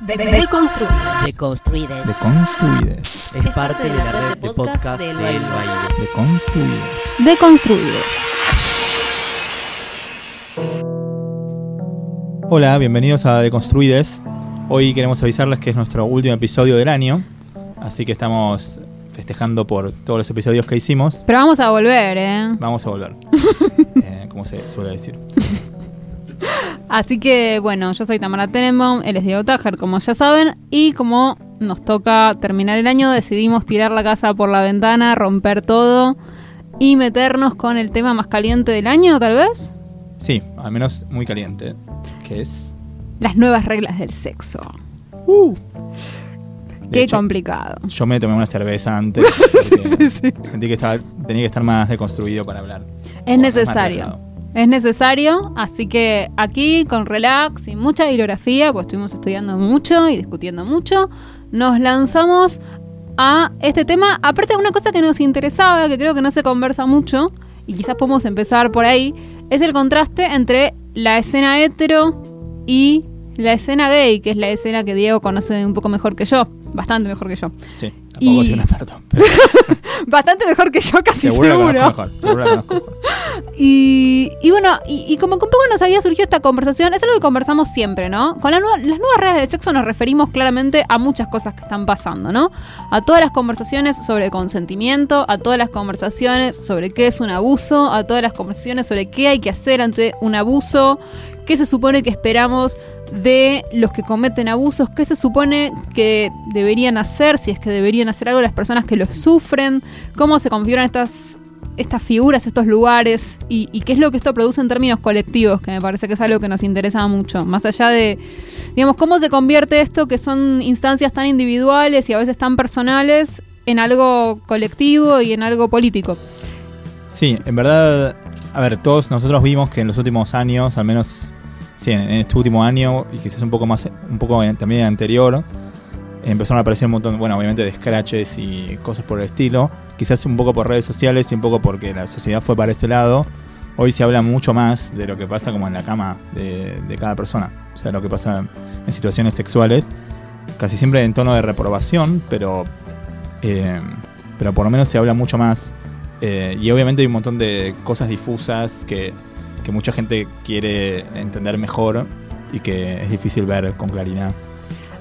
De, Deconstruides. Deconstruides. Es parte de la red de podcast del Baile. Deconstruides. Deconstruides. Hola, bienvenidos a Deconstruides. Hoy queremos avisarles que es nuestro último episodio del año, así que estamos festejando por todos los episodios que hicimos. Pero vamos a volver, ¿eh? Vamos a volver, eh, como se suele decir. Así que, bueno, yo soy Tamara Tenenbaum, él es Diego Tajer, como ya saben, y como nos toca terminar el año, decidimos tirar la casa por la ventana, romper todo y meternos con el tema más caliente del año, tal vez. Sí, al menos muy caliente, que es... Las nuevas reglas del sexo. Uh, De Qué hecho, complicado. Yo me tomé una cerveza antes, porque sentí que estaba, tenía que estar más deconstruido para hablar. Es necesario. Es necesario, así que aquí con relax y mucha bibliografía, pues estuvimos estudiando mucho y discutiendo mucho, nos lanzamos a este tema. Aparte una cosa que nos interesaba, que creo que no se conversa mucho, y quizás podemos empezar por ahí, es el contraste entre la escena hetero y la escena gay, que es la escena que Diego conoce un poco mejor que yo, bastante mejor que yo. Sí, tampoco Y- pero Bastante mejor que yo, casi seguro, seguro. la mejor. Seguro la mejor. Y, y bueno, y, y como que un poco nos había surgido esta conversación, es algo que conversamos siempre, ¿no? Con la nueva- las nuevas reglas del sexo nos referimos claramente a muchas cosas que están pasando, ¿no? A todas las conversaciones sobre consentimiento, a todas las conversaciones sobre qué es un abuso, a todas las conversaciones sobre qué hay que hacer ante un abuso, qué se supone que esperamos de los que cometen abusos, qué se supone que deberían hacer, si es que deberían hacer algo las personas que los sufren, cómo se configuran estas estas figuras, estos lugares y, y qué es lo que esto produce en términos colectivos, que me parece que es algo que nos interesa mucho, más allá de, digamos, cómo se convierte esto, que son instancias tan individuales y a veces tan personales, en algo colectivo y en algo político. Sí, en verdad, a ver, todos nosotros vimos que en los últimos años, al menos, sí, en, en este último año y quizás un poco más, un poco en- también anterior, empezaron a aparecer un montón, bueno, obviamente de scratches y cosas por el estilo, quizás un poco por redes sociales y un poco porque la sociedad fue para este lado. Hoy se habla mucho más de lo que pasa como en la cama de, de cada persona, o sea, lo que pasa en situaciones sexuales, casi siempre en tono de reprobación, pero, eh, pero por lo menos se habla mucho más. Eh, y obviamente hay un montón de cosas difusas que, que mucha gente quiere entender mejor y que es difícil ver con claridad.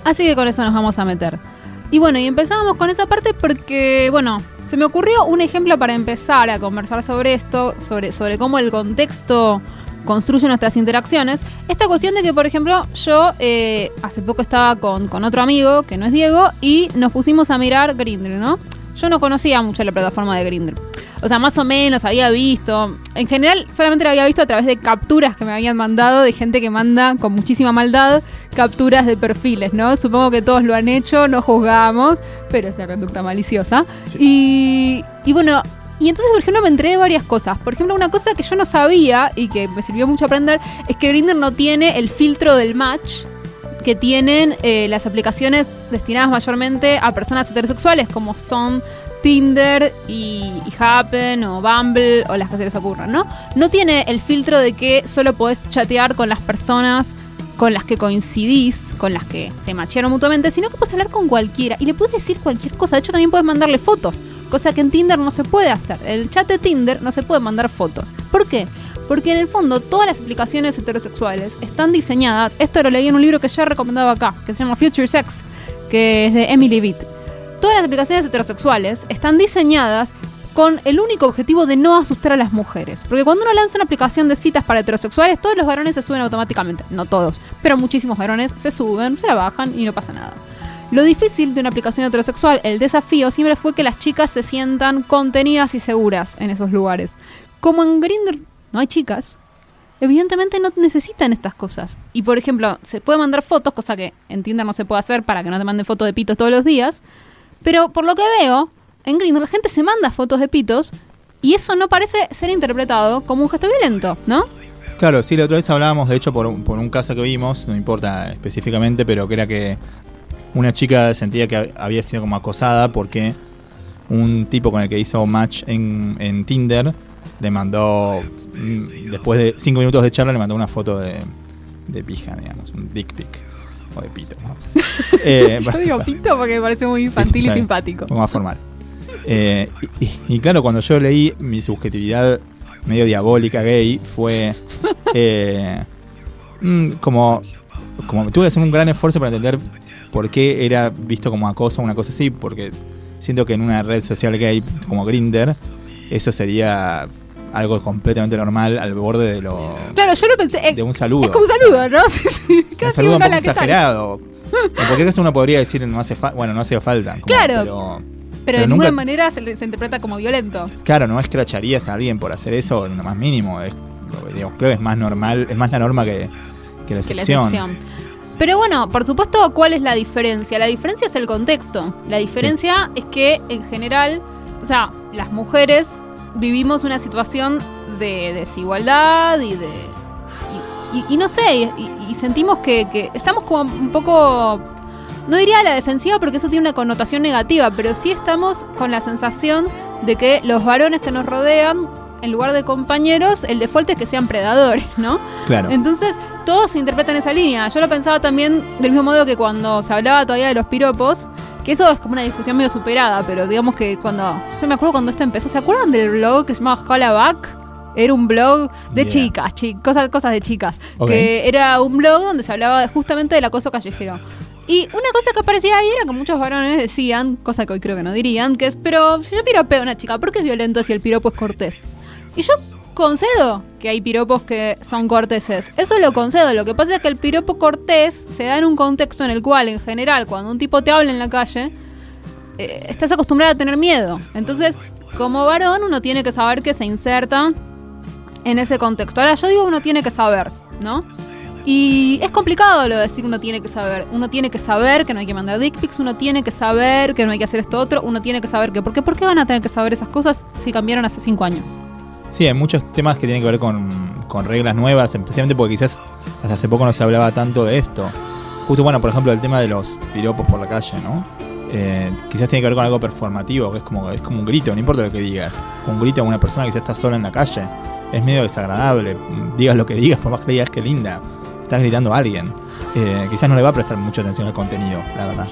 Así que con eso nos vamos a meter. Y bueno, y empezábamos con esa parte porque, bueno, se me ocurrió un ejemplo para empezar a conversar sobre esto, sobre, sobre cómo el contexto construye nuestras interacciones. Esta cuestión de que, por ejemplo, yo eh, hace poco estaba con, con otro amigo, que no es Diego, y nos pusimos a mirar Grindr, ¿no? Yo no conocía mucho la plataforma de Grindr. O sea, más o menos había visto. En general, solamente la había visto a través de capturas que me habían mandado de gente que manda con muchísima maldad capturas de perfiles, ¿no? Supongo que todos lo han hecho, no juzgamos, pero es la conducta maliciosa. Sí. Y, y bueno, y entonces, por ejemplo, me enteré de varias cosas. Por ejemplo, una cosa que yo no sabía y que me sirvió mucho aprender es que Grindr no tiene el filtro del match que tienen eh, las aplicaciones destinadas mayormente a personas heterosexuales, como son Tinder y, Happen o Bumble o las que se les ocurran, ¿no? No tiene el filtro de que solo podés chatear con las personas con las que coincidís, con las que se machearon mutuamente, sino que puedes hablar con cualquiera y le puedes decir cualquier cosa. De hecho, también puedes mandarle fotos, cosa que en Tinder no se puede hacer. En el chat de Tinder no se puede mandar fotos. ¿Por qué? Porque en el fondo todas las aplicaciones heterosexuales están diseñadas, esto lo leí en un libro que ya he recomendado acá, que se llama Future Sex, que es de Emily Vitt. Todas las aplicaciones heterosexuales están diseñadas con el único objetivo de no asustar a las mujeres. Porque cuando uno lanza una aplicación de citas para heterosexuales, todos los varones se suben automáticamente. No todos, pero muchísimos varones se suben, se bajan y no pasa nada. Lo difícil de una aplicación heterosexual, el desafío, siempre fue que las chicas se sientan contenidas y seguras en esos lugares. Como en Grindr no hay chicas, evidentemente no necesitan estas cosas. Y por ejemplo, se puede mandar fotos, cosa que en Tinder no se puede hacer para que no te manden fotos de pitos todos los días. Pero por lo que veo, en Grindr la gente se manda fotos de pitos y eso no parece ser interpretado como un gesto violento, ¿no? Claro, sí, la otra vez hablábamos, de hecho, por un, por un caso que vimos, no importa específicamente, pero que era que una chica sentía que había sido como acosada porque un tipo con el que hizo match en, Tinder le mandó, mm, después de cinco minutos de charla, le mandó una foto de, de pija, digamos, un dick pic. O de pito. Eh, Yo digo pito porque me parece muy infantil y simpático. Vamos a formar. Eh, y, claro, cuando yo leí mi subjetividad medio diabólica gay fue eh, mm, como, como tuve que hacer un gran esfuerzo para entender por qué era visto como acoso o una cosa así, porque siento que en una red social gay como Grinder eso sería algo completamente normal al borde de lo Claro, yo lo pensé. eh, de un saludo. es como un saludo, ¿no? Sí, sí. Un Casi saludo un poco que tal. exagerado. En cualquier caso uno podría decir no hace bueno, no hace falta. como, Claro. Pero, Pero, Pero de nunca- ninguna manera se, le- se interpreta como violento. Claro, no escracharías a alguien por hacer eso en lo más mínimo. Es, digo, creo que es más normal, es más la norma que, que la que la excepción. excepción. Pero bueno, por supuesto, ¿cuál es la diferencia? La diferencia es el contexto. La diferencia es que en general, o sea, las mujeres vivimos una situación de desigualdad y de... Y, y- y no sé, y, y- y sentimos que, que estamos como un poco... No diría a la defensiva porque eso tiene una connotación negativa, pero sí estamos con la sensación de que los varones que nos rodean, en lugar de compañeros, el default es que sean predadores, ¿no? Claro. Entonces, todos se interpretan esa línea. Yo lo pensaba también del mismo modo que cuando se hablaba todavía de los piropos, que eso es como una discusión medio superada, pero digamos que cuando. Yo me acuerdo cuando esto empezó. ¿Se acuerdan del blog que se llamaba Hollaback? Era un blog de Yeah. chicas, chi- cosas, cosas de chicas. Que era un blog donde se hablaba justamente del acoso callejero. Y una cosa que aparecía ahí era que muchos varones decían, cosa que hoy creo que no dirían, que es, pero si yo piropeo a una chica, ¿por qué es violento si el piropo es cortés? Y yo concedo que hay piropos que son corteses. Eso lo concedo. Lo que pasa es que el piropo cortés se da en un contexto en el cual, en general, cuando un tipo te habla en la calle, eh, estás acostumbrado a tener miedo. Entonces, como varón, uno tiene que saber que se inserta en ese contexto. Ahora, yo digo uno tiene que saber, ¿no? Y es complicado lo de decir uno tiene que saber. Uno tiene que saber que no hay que mandar dick uno tiene que saber que no hay que hacer esto otro, uno tiene que saber que... ¿Por qué, ¿Por qué van a tener que saber esas cosas si cambiaron hace cinco años? Sí, hay muchos temas que tienen que ver con, con reglas nuevas, especialmente porque quizás hasta hace poco no se hablaba tanto de esto. Justo, bueno, por ejemplo, el tema de los piropos por la calle, ¿no? Eh, quizás tiene que ver con algo performativo, que es como, es como un grito, no importa lo que digas. Un grito a una persona que quizás está sola en la calle. Es medio desagradable. Digas lo que digas, por más que digas que linda. Estás gritando a alguien. Eh, quizás no le va a prestar mucha atención al contenido, la verdad.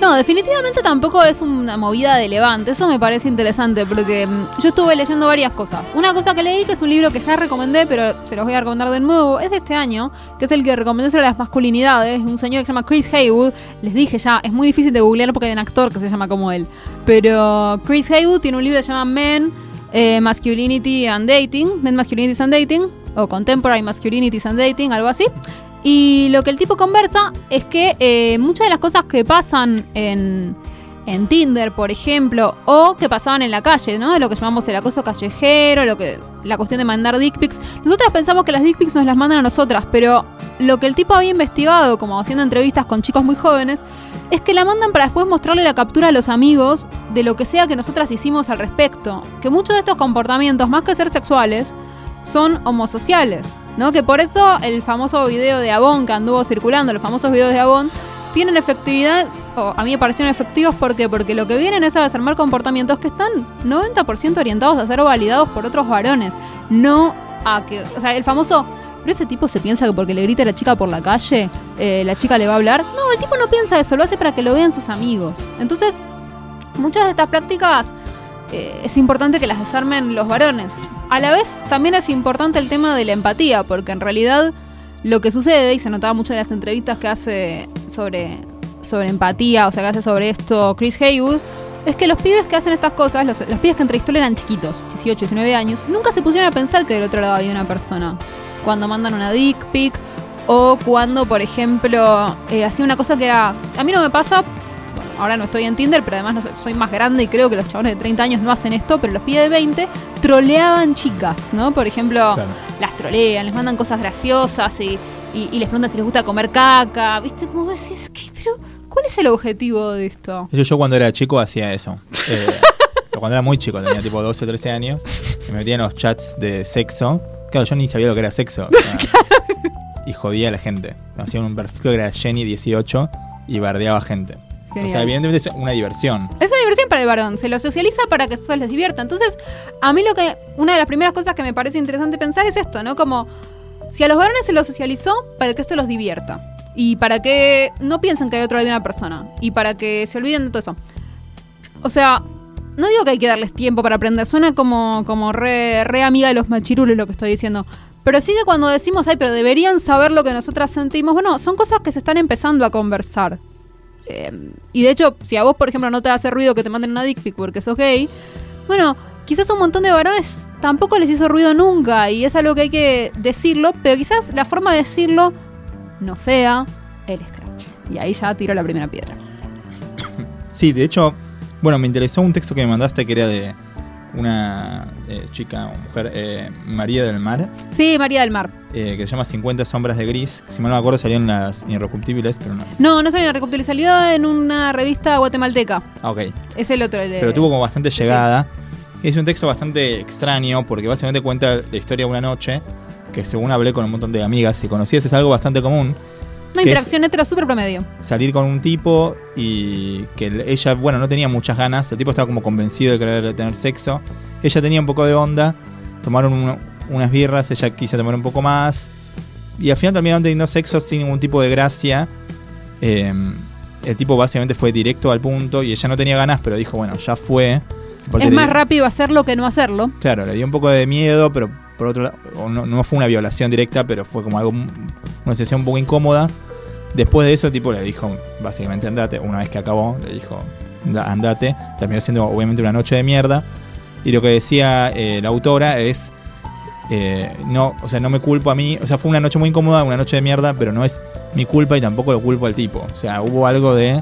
No, definitivamente tampoco es una movida de levante. Eso me parece interesante porque mm, yo estuve leyendo varias cosas. Una cosa que leí, que es un libro que ya recomendé, pero se los voy a recomendar de nuevo, es de este año, que es el que recomendé sobre las masculinidades. Un señor que se llama Chris Haywood. Les dije ya, es muy difícil de googlear porque hay un actor que se llama como él. Pero Chris Haywood tiene un libro que se llama Men, eh, Masculinity and Dating. Men, Masculinities and Dating. O Contemporary Masculinities and Dating, algo así. Y lo que el tipo conversa es que eh, muchas de las cosas que pasan en, en Tinder, por ejemplo, o que pasaban en la calle, ¿no? Lo que llamamos el acoso callejero, lo que la cuestión de mandar dick pics. Nosotras pensamos que las dick pics nos las mandan a nosotras, pero lo que el tipo había investigado, como haciendo entrevistas con chicos muy jóvenes, es que la mandan para después mostrarle la captura a los amigos de lo que sea que nosotras hicimos al respecto. Que muchos de estos comportamientos, más que ser sexuales, son homosociales, ¿no? Que por eso el famoso video de Avon que anduvo circulando, los famosos videos de Avon, tienen efectividad, o a mí me parecieron efectivos, ¿por qué? Porque lo que vienen es a desarmar comportamientos que están 90% orientados a ser validados por otros varones, no a que, o sea, el famoso, pero ese tipo se piensa que porque le grita a la chica por la calle, eh, la chica le va a hablar. No, el tipo no piensa eso, lo hace para que lo vean sus amigos. Entonces, muchas de estas prácticas eh, es importante que las desarmen los varones. A la vez también es importante el tema de la empatía, porque en realidad lo que sucede, y se notaba mucho en las entrevistas que hace sobre, sobre empatía, o sea, que hace sobre esto Chris Haywood, es que los pibes que hacen estas cosas, los, los pibes que entrevistó eran chiquitos, 18, 19 años, nunca se pusieron a pensar que del otro lado había una persona. Cuando mandan una dick pic, o cuando, por ejemplo, eh, hacía una cosa que era... A mí no me pasa, ahora no estoy en Tinder, pero además no soy, soy más grande y creo que los chabones de 30 años no hacen esto, pero los pibes de 20 troleaban chicas, ¿no? Por ejemplo, Claro. las trolean, les mandan cosas graciosas y, y- y les preguntan si les gusta comer caca, ¿viste? Como decís, ¿qué? Pero, ¿cuál es el objetivo de esto? Yo cuando era chico hacía eso. Eh, cuando era muy chico, tenía tipo 12 o 13 años, y me metía en los chats de sexo. Claro, yo ni sabía lo que era sexo. sea, y jodía a la gente. Hacía un perfil que era Jenny18 y bardeaba gente. O sea, Genial. evidentemente es una diversión. Es una diversión para el varón, se lo socializa para que eso les divierta. Entonces, a mí lo que, una de las primeras cosas que me parece interesante pensar es esto, ¿no? Como si a los varones se los socializó para que esto los divierta. Y para que no piensen que hay otro de una persona. Y para que se olviden de todo eso. O sea, no digo que hay que darles tiempo para aprender. Suena como, como re, re amiga de los machirules lo que estoy diciendo. Pero sí que cuando decimos, ay, pero deberían saber lo que nosotras sentimos, bueno, son cosas que se están empezando a conversar. Eh, y de hecho, si a vos, por ejemplo, no te hace ruido que te manden una dick pic porque sos gay, bueno, quizás un montón de varones tampoco les hizo ruido nunca y es algo que hay que decirlo, pero quizás la forma de decirlo no sea el scratch. Y ahí ya tiro la primera piedra. Sí, de hecho, bueno, me interesó un texto que me mandaste que era de una eh, chica o mujer, eh, María del Mar, Sí, María del Mar. eh, que se llama 50 sombras de gris. Si mal no me acuerdo salió en las Irrecuptibles, pero no. No, no salió en la Recoptil, salió en una revista guatemalteca. Ah, ok. Es el otro. el de- Pero tuvo como bastante sí. llegada. Es un texto bastante extraño porque básicamente cuenta la historia de una noche que según hablé con un montón de amigas y conocidas es algo bastante común. Una que interacción hetero súper promedio. salir con un tipo y que el- ella, bueno, no tenía muchas ganas, el tipo estaba como convencido de querer tener sexo, ella tenía un poco de onda, tomaron un- unas birras, ella quiso tomar un poco más y al final terminaron teniendo sexo sin ningún tipo de gracia. Eh, el tipo básicamente fue directo al punto y ella no tenía ganas, pero dijo, bueno, ya fue. Porque es más rápido hacerlo que no hacerlo. Claro, le dio un poco de miedo, pero por otro lado, no, no fue una violación directa, pero fue como algo, una sensación un poco incómoda. Después de eso, tipo le dijo, básicamente andate. Una vez que acabó, le dijo, "Da- andate. Terminó siendo obviamente una noche de mierda. Y lo que decía eh, la autora es, eh, no, o sea, no me culpo a mí. O sea, fue una noche muy incómoda, una noche de mierda, pero no es mi culpa y tampoco lo culpo al tipo. O sea, hubo algo de,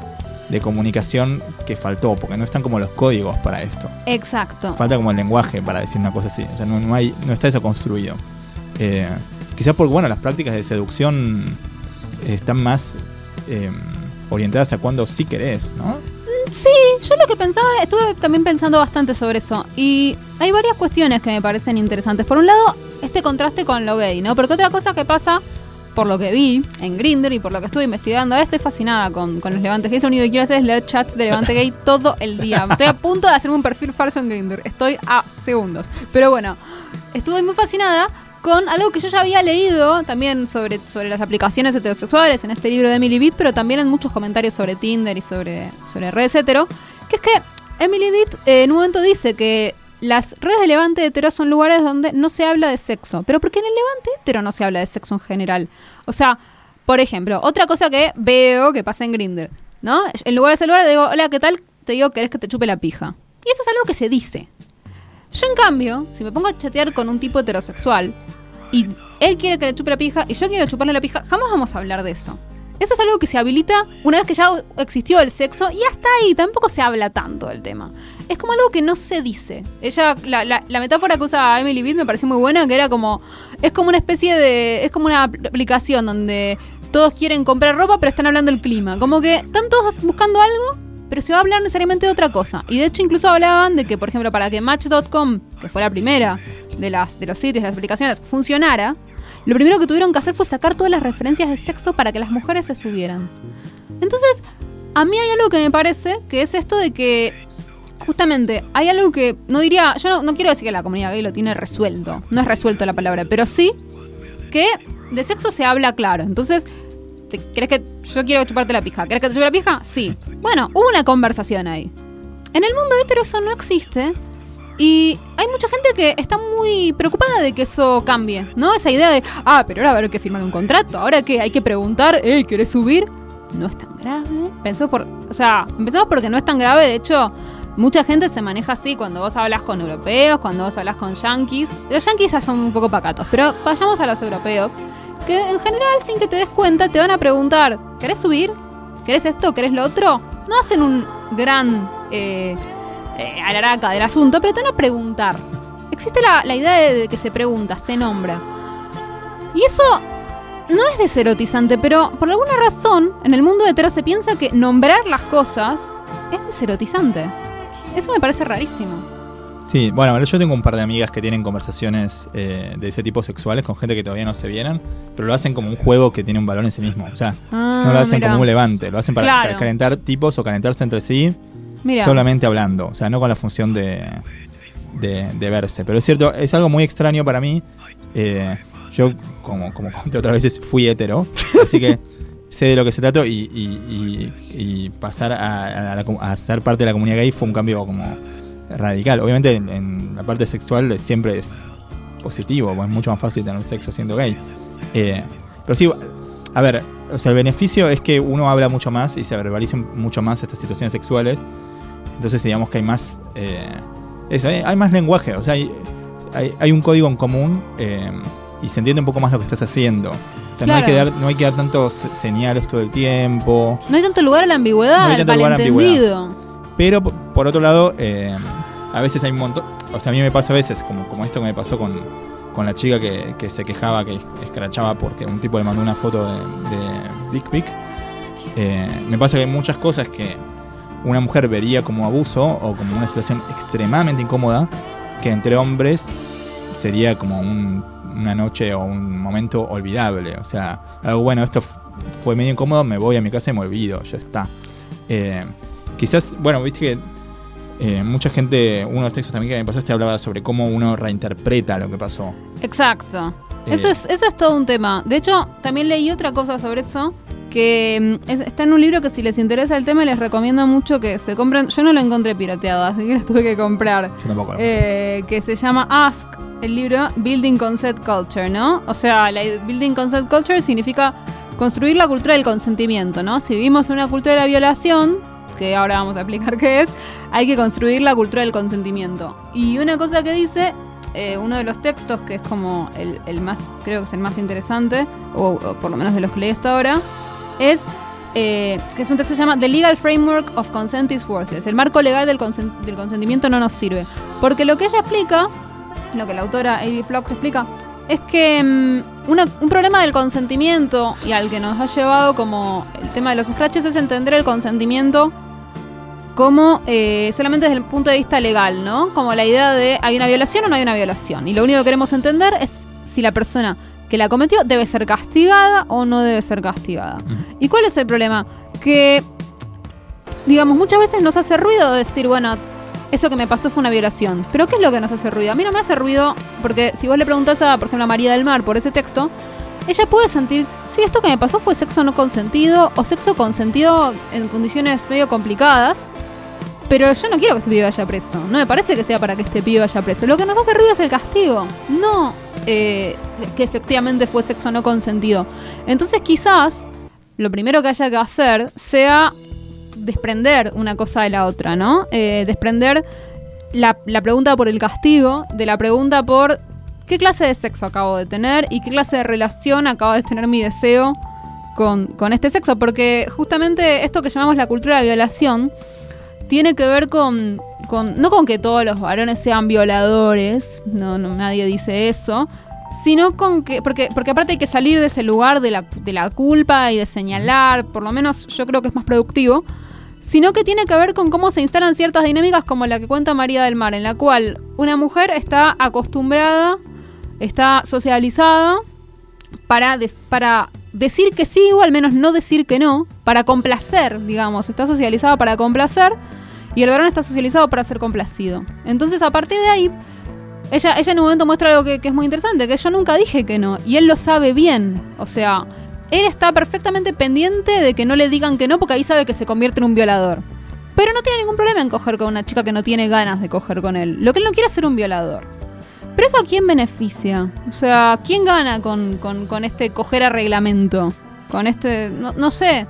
de comunicación que faltó, porque no están como los códigos para esto Exacto. falta como el lenguaje para decir una cosa así. O sea, no, no hay, no está eso construido. Eh, quizás porque, bueno, las prácticas de seducción están más eh, orientadas a cuando sí querés, ¿no? Sí, yo lo que pensaba, estuve también pensando bastante sobre eso. Y hay varias cuestiones que me parecen interesantes. Por un lado, este contraste con lo gay, ¿no? Porque otra cosa que pasa, por lo que vi en Grindr y por lo que estuve investigando, ahora estoy fascinada con, con los levantes gays. Lo único que quiero hacer es leer chats de levante gay todo el día. Estoy a punto de hacerme un perfil falso en Grindr. Estoy a segundos. Pero bueno, estuve muy fascinada con algo que yo ya había leído también sobre, sobre las aplicaciones heterosexuales en este libro de Emily Beat, pero también en muchos comentarios sobre Tinder y sobre, sobre redes hetero, que es que Emily Beat eh, en un momento dice que las redes de levante hetero son lugares donde no se habla de sexo, pero porque en el levante hetero no se habla de sexo en general. O sea, por ejemplo, otra cosa que veo que pasa en Grindr, ¿no? En lugar de saludar, digo, hola, ¿qué tal? Te digo, ¿querés que te chupe la pija? Y eso es algo que se dice. Yo, en cambio, si me pongo a chatear con un tipo heterosexual y él quiere que le chupe la pija y yo quiero chuparle la pija, jamás vamos a hablar de eso. Eso es algo que se habilita una vez que ya existió el sexo y hasta ahí tampoco se habla tanto del tema. Es como algo que no se dice. Ella, la, la- metáfora que usa Emily Beat me pareció muy buena, que era como, es como una especie de, es como una aplicación donde todos quieren comprar ropa pero están hablando del clima. Como que están todos buscando algo pero se va a hablar necesariamente de otra cosa. Y de hecho incluso hablaban de que, por ejemplo, para que Match.com, que fue la primera de, las, de los sitios, de las aplicaciones, funcionara, lo primero que tuvieron que hacer fue sacar todas las referencias de sexo para que las mujeres se subieran. Entonces, a mí hay algo que me parece, que es esto de que, justamente, hay algo que, no diría, yo no, no quiero decir que la comunidad gay lo tiene resuelto, no es resuelto la palabra, pero sí que de sexo se habla claro. Entonces, ¿te- ¿querés que yo quiero chuparte la pija? ¿Querés que te chupe la pija? Sí. Bueno, hubo una conversación ahí. En el mundo hetero eso no existe. Y hay mucha gente que está muy preocupada de que eso cambie, ¿no? Esa idea de, ah, pero ahora va a haber que firmar un contrato, ahora que hay que preguntar, hey, ¿querés subir? No es tan grave. Pensó por, o sea, empezamos porque no es tan grave, de hecho, mucha gente se maneja así cuando vos hablas con europeos, cuando vos hablas con yankees. Los yankees ya son un poco pacatos, pero vayamos a los europeos, que en general, sin que te des cuenta, te van a preguntar, ¿querés subir? ¿Querés esto? ¿Querés lo otro? No hacen un gran eh, eh, alaraca del asunto, pero te van a preguntar. Existe la, la idea de, que se pregunta, se nombra. Y eso no es deserotizante, pero por alguna razón, en el mundo hetero se piensa que nombrar las cosas es deserotizante. Eso me parece rarísimo. Sí, bueno, yo tengo un par de amigas que tienen conversaciones eh, de ese tipo sexuales con gente que todavía no se vieron, pero lo hacen como un juego que tiene un valor en sí mismo. O sea, Ah, no lo hacen mira. como un levante, lo hacen para Claro. calentar tipos o calentarse entre sí Mira. solamente hablando, o sea, no con la función de, de, de verse. Pero es cierto, es algo muy extraño para mí. Eh, yo, como, como conté otras veces, fui hetero, así que sé de lo que se trató y, y- y- y pasar a, a la a ser parte de la comunidad gay fue un cambio como radical. Obviamente en, en la parte sexual siempre es positivo, es mucho más fácil tener sexo siendo gay. Eh, pero sí, a ver, o sea, el beneficio es que uno habla mucho más y se verbalicen mucho más estas situaciones sexuales. Entonces digamos que hay más... eh, eso, hay, hay más lenguaje, o sea, hay, hay, hay un código en común eh, y se entiende un poco más lo que estás haciendo. O sea, no, hay que dar, no hay que dar tantos señales todo el tiempo. No hay tanto lugar a la ambigüedad, No hay al tanto lugar a la malentendido. Pero por otro lado, eh, a veces hay un montón. O sea, a mí me pasa a veces, como, como esto que me pasó con, con la chica que, que se quejaba, que escrachaba porque un tipo le mandó una foto de, Dick Pic. Eh, me pasa que hay muchas cosas que una mujer vería como abuso o como una situación extremadamente incómoda, que entre hombres sería como un- una noche o un momento olvidable. O sea, algo bueno, esto fue medio incómodo, me voy a mi casa y me olvido, ya está. Eh, quizás, bueno, viste que eh, mucha gente, uno de los textos también que me pasaste hablaba sobre cómo uno reinterpreta lo que pasó. Exacto. Eh, Eso, es, eso es todo un tema. De hecho, también leí otra cosa sobre eso, que mm, es- está en un libro que si les interesa el tema les recomiendo mucho que se compren. Yo no lo encontré pirateado, así que lo tuve que comprar. Yo tampoco. lo- Eh, que se llama Ask, el libro Building Concept Culture, ¿no? O sea, la Building Concept Culture significa construir la cultura del consentimiento, ¿no? Si vivimos en una cultura de la violación, que ahora vamos a explicar qué es, hay que construir la cultura del consentimiento. Y una cosa que dice, eh, uno de los textos, que es como el, más, creo que es el más interesante, o, o por lo menos de los que leí hasta ahora, es eh, que es un texto que se llama The Legal Framework of Consent is Worthless. El marco legal del, consen- del consentimiento no nos sirve. Porque lo que ella explica, lo que la autora A.B. Flox explica, es que mm, una- un problema del consentimiento y al que nos ha llevado como el tema de los scratches es entender el consentimiento como eh, solamente desde el punto de vista legal, ¿no? Como la idea de hay una violación o no hay una violación. Y lo único que queremos entender es si la persona que la cometió debe ser castigada o no debe ser castigada. ¿Y cuál es el problema? Que, digamos, muchas veces nos hace ruido decir, bueno, eso que me pasó fue una violación. Pero ¿qué es lo que nos hace ruido? A mí no me hace ruido porque si vos le preguntás a, por ejemplo, a María del Mar por ese texto, ella puede sentir, sí, esto que me pasó fue sexo no consentido o sexo consentido en condiciones medio complicadas. Pero yo no quiero que este pibe vaya preso. No me parece que sea para que este pibe vaya preso. Lo que nos hace ruido es el castigo. No eh, que efectivamente fue sexo no consentido. Entonces quizás lo primero que haya que hacer sea desprender una cosa de la otra, ¿no? Eh, desprender la, la pregunta por el castigo de la pregunta por qué clase de sexo acabo de tener y qué clase de relación acaba de tener mi deseo con, con este sexo. Porque justamente esto que llamamos la cultura de violación tiene que ver con, con- no con que todos los varones sean violadores, no, no nadie dice eso, sino con que, porque, porque aparte hay que salir de ese lugar de la, de la culpa y de señalar, por lo menos yo creo que es más productivo, sino que tiene que ver con cómo se instalan ciertas dinámicas como la que cuenta María del Mar, en la cual una mujer está acostumbrada, está socializada para, para decir que sí o al menos no decir que no, para complacer, digamos, está socializada para complacer y el varón está socializado para ser complacido. Entonces a partir de ahí, ella, ella en un momento muestra algo que, que es muy interesante, que yo nunca dije que no, y él lo sabe bien, o sea, él está perfectamente pendiente de que no le digan que no porque ahí sabe que se convierte en un violador. Pero no tiene ningún problema en coger con una chica que no tiene ganas de coger con él. Lo que él no quiere es ser un violador. Pero eso a quién beneficia? O sea, ¿quién gana con, con- este coger a reglamento? Con este, no, sé.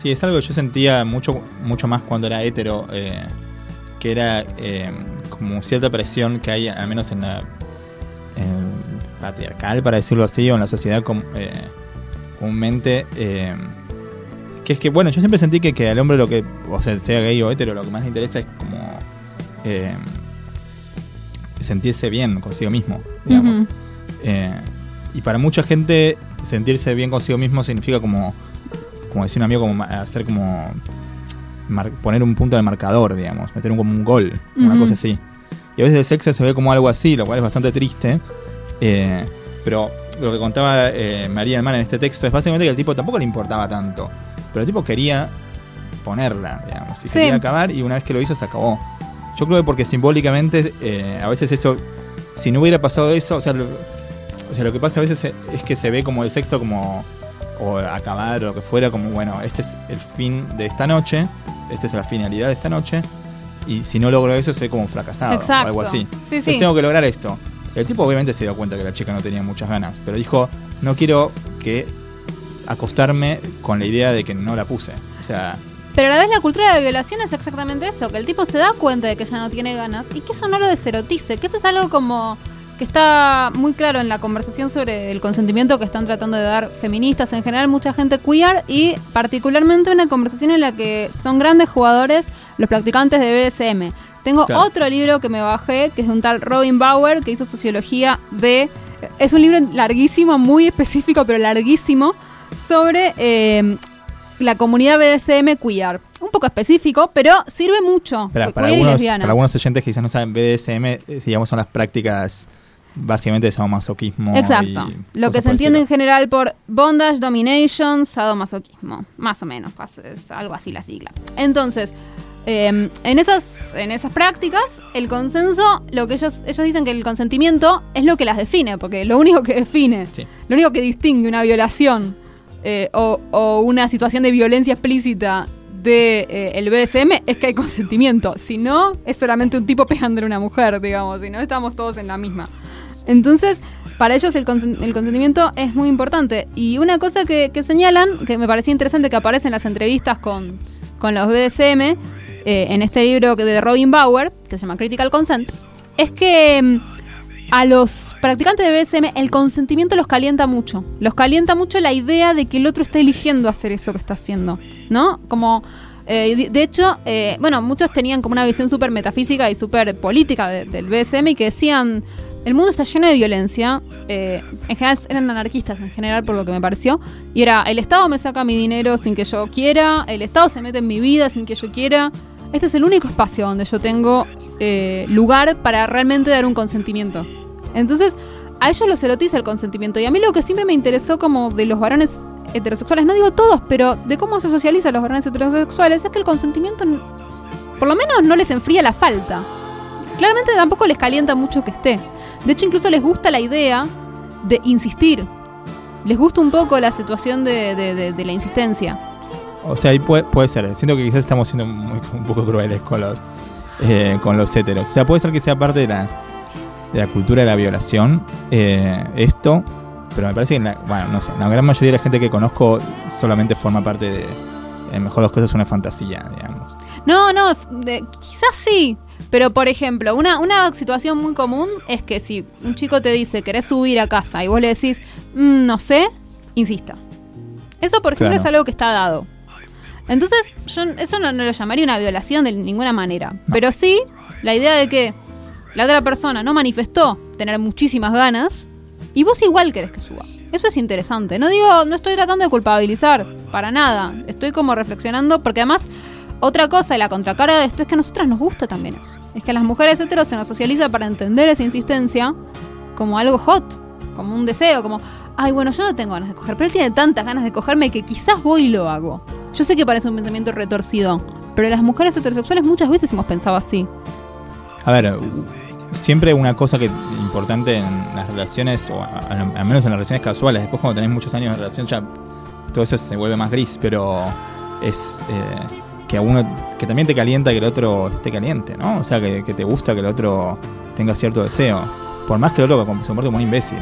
Sí, es algo que yo sentía mucho, mucho más cuando era hetero, eh, que era eh, como cierta presión que hay, al menos en la en patriarcal, para decirlo así, o en la sociedad com- eh, comúnmente, eh, que es que, bueno, yo siempre sentí que, que al hombre lo que, o sea, sea gay o hetero, lo que más le interesa es como eh, sentirse bien consigo mismo, digamos. Eh, y para mucha gente sentirse bien consigo mismo significa como, como decía un amigo, como hacer como mar- poner un punto de marcador, digamos, meter un, como un gol, una cosa así. Y a veces el sexo se ve como algo así, lo cual es bastante triste. Eh, pero lo que contaba eh, María Mar en este texto es básicamente que al tipo tampoco le importaba tanto. Pero el tipo quería ponerla, digamos, y Sí. quería acabar y una vez que lo hizo se acabó. Yo creo que porque simbólicamente eh, a veces eso, si no hubiera pasado eso, o sea, lo, o sea, lo que pasa a veces es que se ve como el sexo como, o acabar o lo que fuera, como bueno, este es el fin de esta noche, esta es la finalidad de esta noche, y si no logro eso soy como un fracasado Exacto. o algo así. Sí, Entonces tengo que lograr esto. El tipo obviamente se dio cuenta que la chica no tenía muchas ganas, pero dijo, no quiero que acostarme con la idea de que no la puse. O sea, Pero a la vez la cultura de violación es exactamente eso, que el tipo se da cuenta de que ella no tiene ganas y que eso no lo deserotice, que eso es algo como que está muy claro en la conversación sobre el consentimiento que están tratando de dar feministas, en general mucha gente queer y particularmente una conversación en la que son grandes jugadores los practicantes de BSM. Tengo Claro. otro libro que me bajé, que es de un tal Robin Bauer, que hizo sociología de... Es un libro larguísimo, muy específico, pero larguísimo, sobre eh, la comunidad BDSM queer. Un poco específico, pero sirve mucho. para, algunos, para algunos oyentes que quizás no saben, BDSM, eh, digamos, son las prácticas básicamente de sadomasoquismo. Exacto. Lo que se entiende en general por bondage, domination, sadomasoquismo. Más o menos, es algo así la sigla. Entonces, eh, en, esas, en esas prácticas, el consenso, lo que ellos, ellos dicen que el consentimiento es lo que las define, porque lo único que define, Sí. lo único que distingue una violación eh, o, o una situación de violencia explícita de eh, el BDSM es que hay consentimiento. Si no, es solamente un tipo pegándole a una mujer, digamos. Si no, estamos todos en la misma. Entonces, para ellos el, consen- el consentimiento es muy importante. Y una cosa que, que señalan, que me parecía interesante que aparece en las entrevistas con, con los BDSM, eh, en este libro de Robin Bauer, que se llama Critical Consent, es que mm, a los practicantes de BDSM el consentimiento los calienta mucho. Los calienta mucho la idea de que el otro está eligiendo hacer eso que está haciendo, ¿no? Como... eh, de- hecho, eh, bueno, muchos tenían como una visión súper metafísica y súper política de- del BSM y que decían, el mundo está lleno de violencia, eh, en general eran anarquistas en general por lo que me pareció, y era, el Estado me saca mi dinero sin que yo quiera, el Estado se mete en mi vida sin que yo quiera, este es el único espacio donde yo tengo eh, lugar para realmente dar un consentimiento. Entonces, a ellos los erotiza el consentimiento. Y a mí lo que siempre me interesó como de los varones heterosexuales, no digo todos, pero de cómo se socializa a los varones heterosexuales, es que el consentimiento, por lo menos, no les enfría la falta. Claramente tampoco les calienta mucho que esté. De hecho, incluso les gusta la idea de insistir. Les gusta un poco la situación de, de- de- de la insistencia. O sea, ahí puede, puede ser. Siento que quizás estamos siendo muy- un poco crueles con los, eh, con los héteros. O sea, puede ser que sea parte de la, de la cultura de la violación eh, esto, pero me parece que, la, bueno, no sé, la gran mayoría de la gente que conozco solamente forma parte de, mejor de los casos, una fantasía, digamos. No, no, de- quizás sí. Pero, por ejemplo, una, una situación muy común es que si un chico te dice querés subir a casa y vos le decís, "Mm, no sé, insista. Eso, por ejemplo, Claro. es algo que está dado. Entonces, yo eso no, lo llamaría una violación de ninguna manera. Pero sí, la idea de que la otra persona no manifestó tener muchísimas ganas y vos igual querés que suba. Eso es interesante. No digo, no estoy tratando de culpabilizar, para nada. Estoy como reflexionando, porque además, otra cosa y la contracara de esto es que a nosotras nos gusta también eso. Es que a las mujeres heteros se nos socializa para entender esa insistencia como algo hot, como un deseo, como, ay, bueno, yo no tengo ganas de coger, pero él tiene tantas ganas de cogerme que quizás voy y lo hago. Yo sé que parece un pensamiento retorcido, pero las mujeres heterosexuales muchas veces hemos pensado así. A ver, siempre una cosa que importante en las relaciones, o al menos en las relaciones casuales, después cuando tenés muchos años de relación ya todo eso se vuelve más gris, pero es eh, que a uno, que también te calienta que el otro esté caliente, ¿no? O sea, que, que te gusta que el otro tenga cierto deseo, por más que el otro se comporte como un imbécil.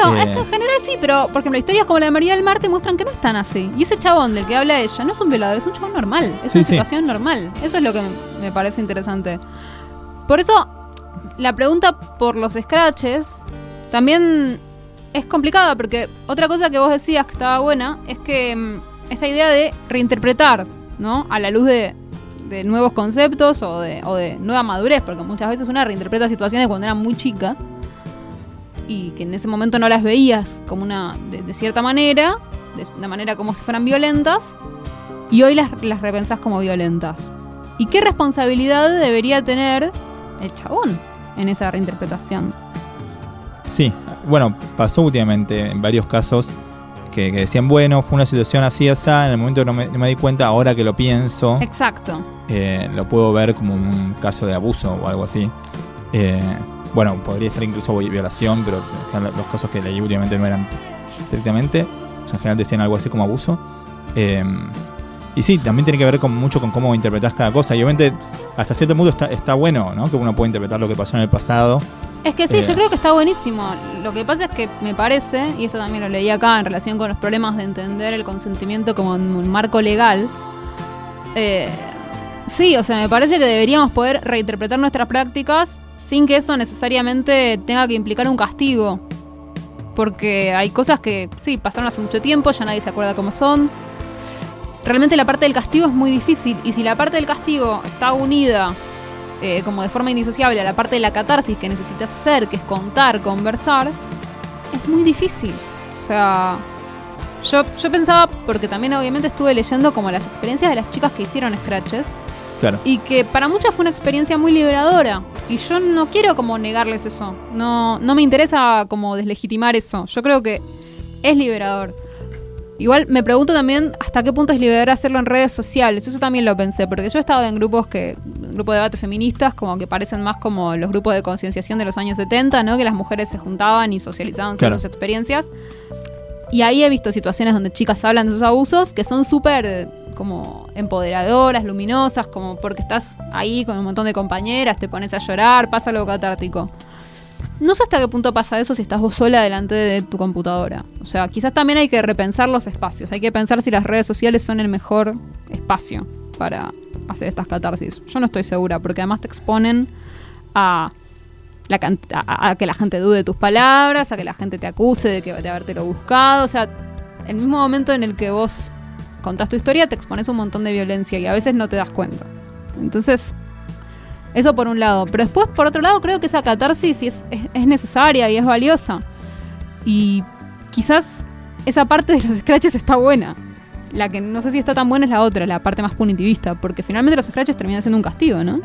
Claro, es que en general sí, pero por ejemplo, historias como la de María del Mar te muestran que no están así. Y ese chabón del que habla ella no es un violador, es un chabón normal. Es Sí, una sí. situación normal. Eso es lo que me- me parece interesante. Por eso, la pregunta por los scratches también es complicada, porque otra cosa que vos decías que estaba buena es que mm, esta idea de reinterpretar, ¿no? A la luz de, de nuevos conceptos o de, o de nueva madurez, porque muchas veces una reinterpreta situaciones cuando era muy chica y que en ese momento no las veías como una de, de cierta manera, de una manera como si fueran violentas, y hoy las, las repensás como violentas. ¿Y qué responsabilidad debería tener el chabón en esa reinterpretación? Sí, bueno, pasó últimamente en varios casos que, que decían, bueno, fue una situación así, así, en el momento que no me, no me di cuenta, ahora que lo pienso, Exacto. eh, lo puedo ver como un caso de abuso o algo así. Eh, bueno, podría ser incluso vi- violación, pero los casos que leí últimamente no eran estrictamente. O sea, en general decían algo así como abuso. Eh, y sí, también tiene que ver con mucho con cómo interpretás cada cosa. Y obviamente, hasta cierto punto está, está bueno, ¿no? Que uno pueda interpretar lo que pasó en el pasado. Es que sí, Eh. yo creo que está buenísimo. Lo que pasa es que me parece, y esto también lo leí acá en relación con los problemas de entender el consentimiento como un marco legal. eh, sí, o sea, me parece que deberíamos poder reinterpretar nuestras prácticas sin que eso necesariamente tenga que implicar un castigo. Porque hay cosas que, sí, pasaron hace mucho tiempo, ya nadie se acuerda cómo son. Realmente la parte del castigo es muy difícil. Y si la parte del castigo está unida eh, como de forma indisociable a la parte de la catarsis que necesitas hacer, que es contar, conversar, es muy difícil. O sea, yo, yo pensaba, porque también obviamente estuve leyendo como las experiencias de las chicas que hicieron scratches, Claro. y que para muchas fue una experiencia muy liberadora. Y yo no quiero como negarles eso. No, no me interesa como deslegitimar eso. Yo creo que es liberador. Igual me pregunto también hasta qué punto es liberador hacerlo en redes sociales. Eso también lo pensé, porque yo he estado en grupos que, grupos de debate feministas, como que parecen más como los grupos de concienciación de los años 70, ¿no? Que las mujeres se juntaban y socializaban Claro. sus experiencias. Y ahí he visto situaciones donde chicas hablan de sus abusos que son súper como empoderadoras, luminosas, como porque estás ahí con un montón de compañeras, te pones a llorar, pasa algo catártico. No sé hasta qué punto pasa eso si estás vos sola delante de tu computadora. O sea, quizás también hay que repensar los espacios. Hay que pensar si las redes sociales son el mejor espacio para hacer estas catarsis. Yo no estoy segura, porque además te exponen a, la que la gente dude de tus palabras, a que la gente te acuse de, que, de habértelo buscado. O sea, el mismo momento en el que vos contás tu historia, te expones un montón de violencia y a veces no te das cuenta. Entonces, eso por un lado. Pero después, por otro lado, creo que esa catarsis es, es, es necesaria y es valiosa. Y quizás esa parte de los scratches está buena. La que no sé si está tan buena es la otra, la parte más punitivista, porque finalmente los scratches terminan siendo un castigo, ¿no?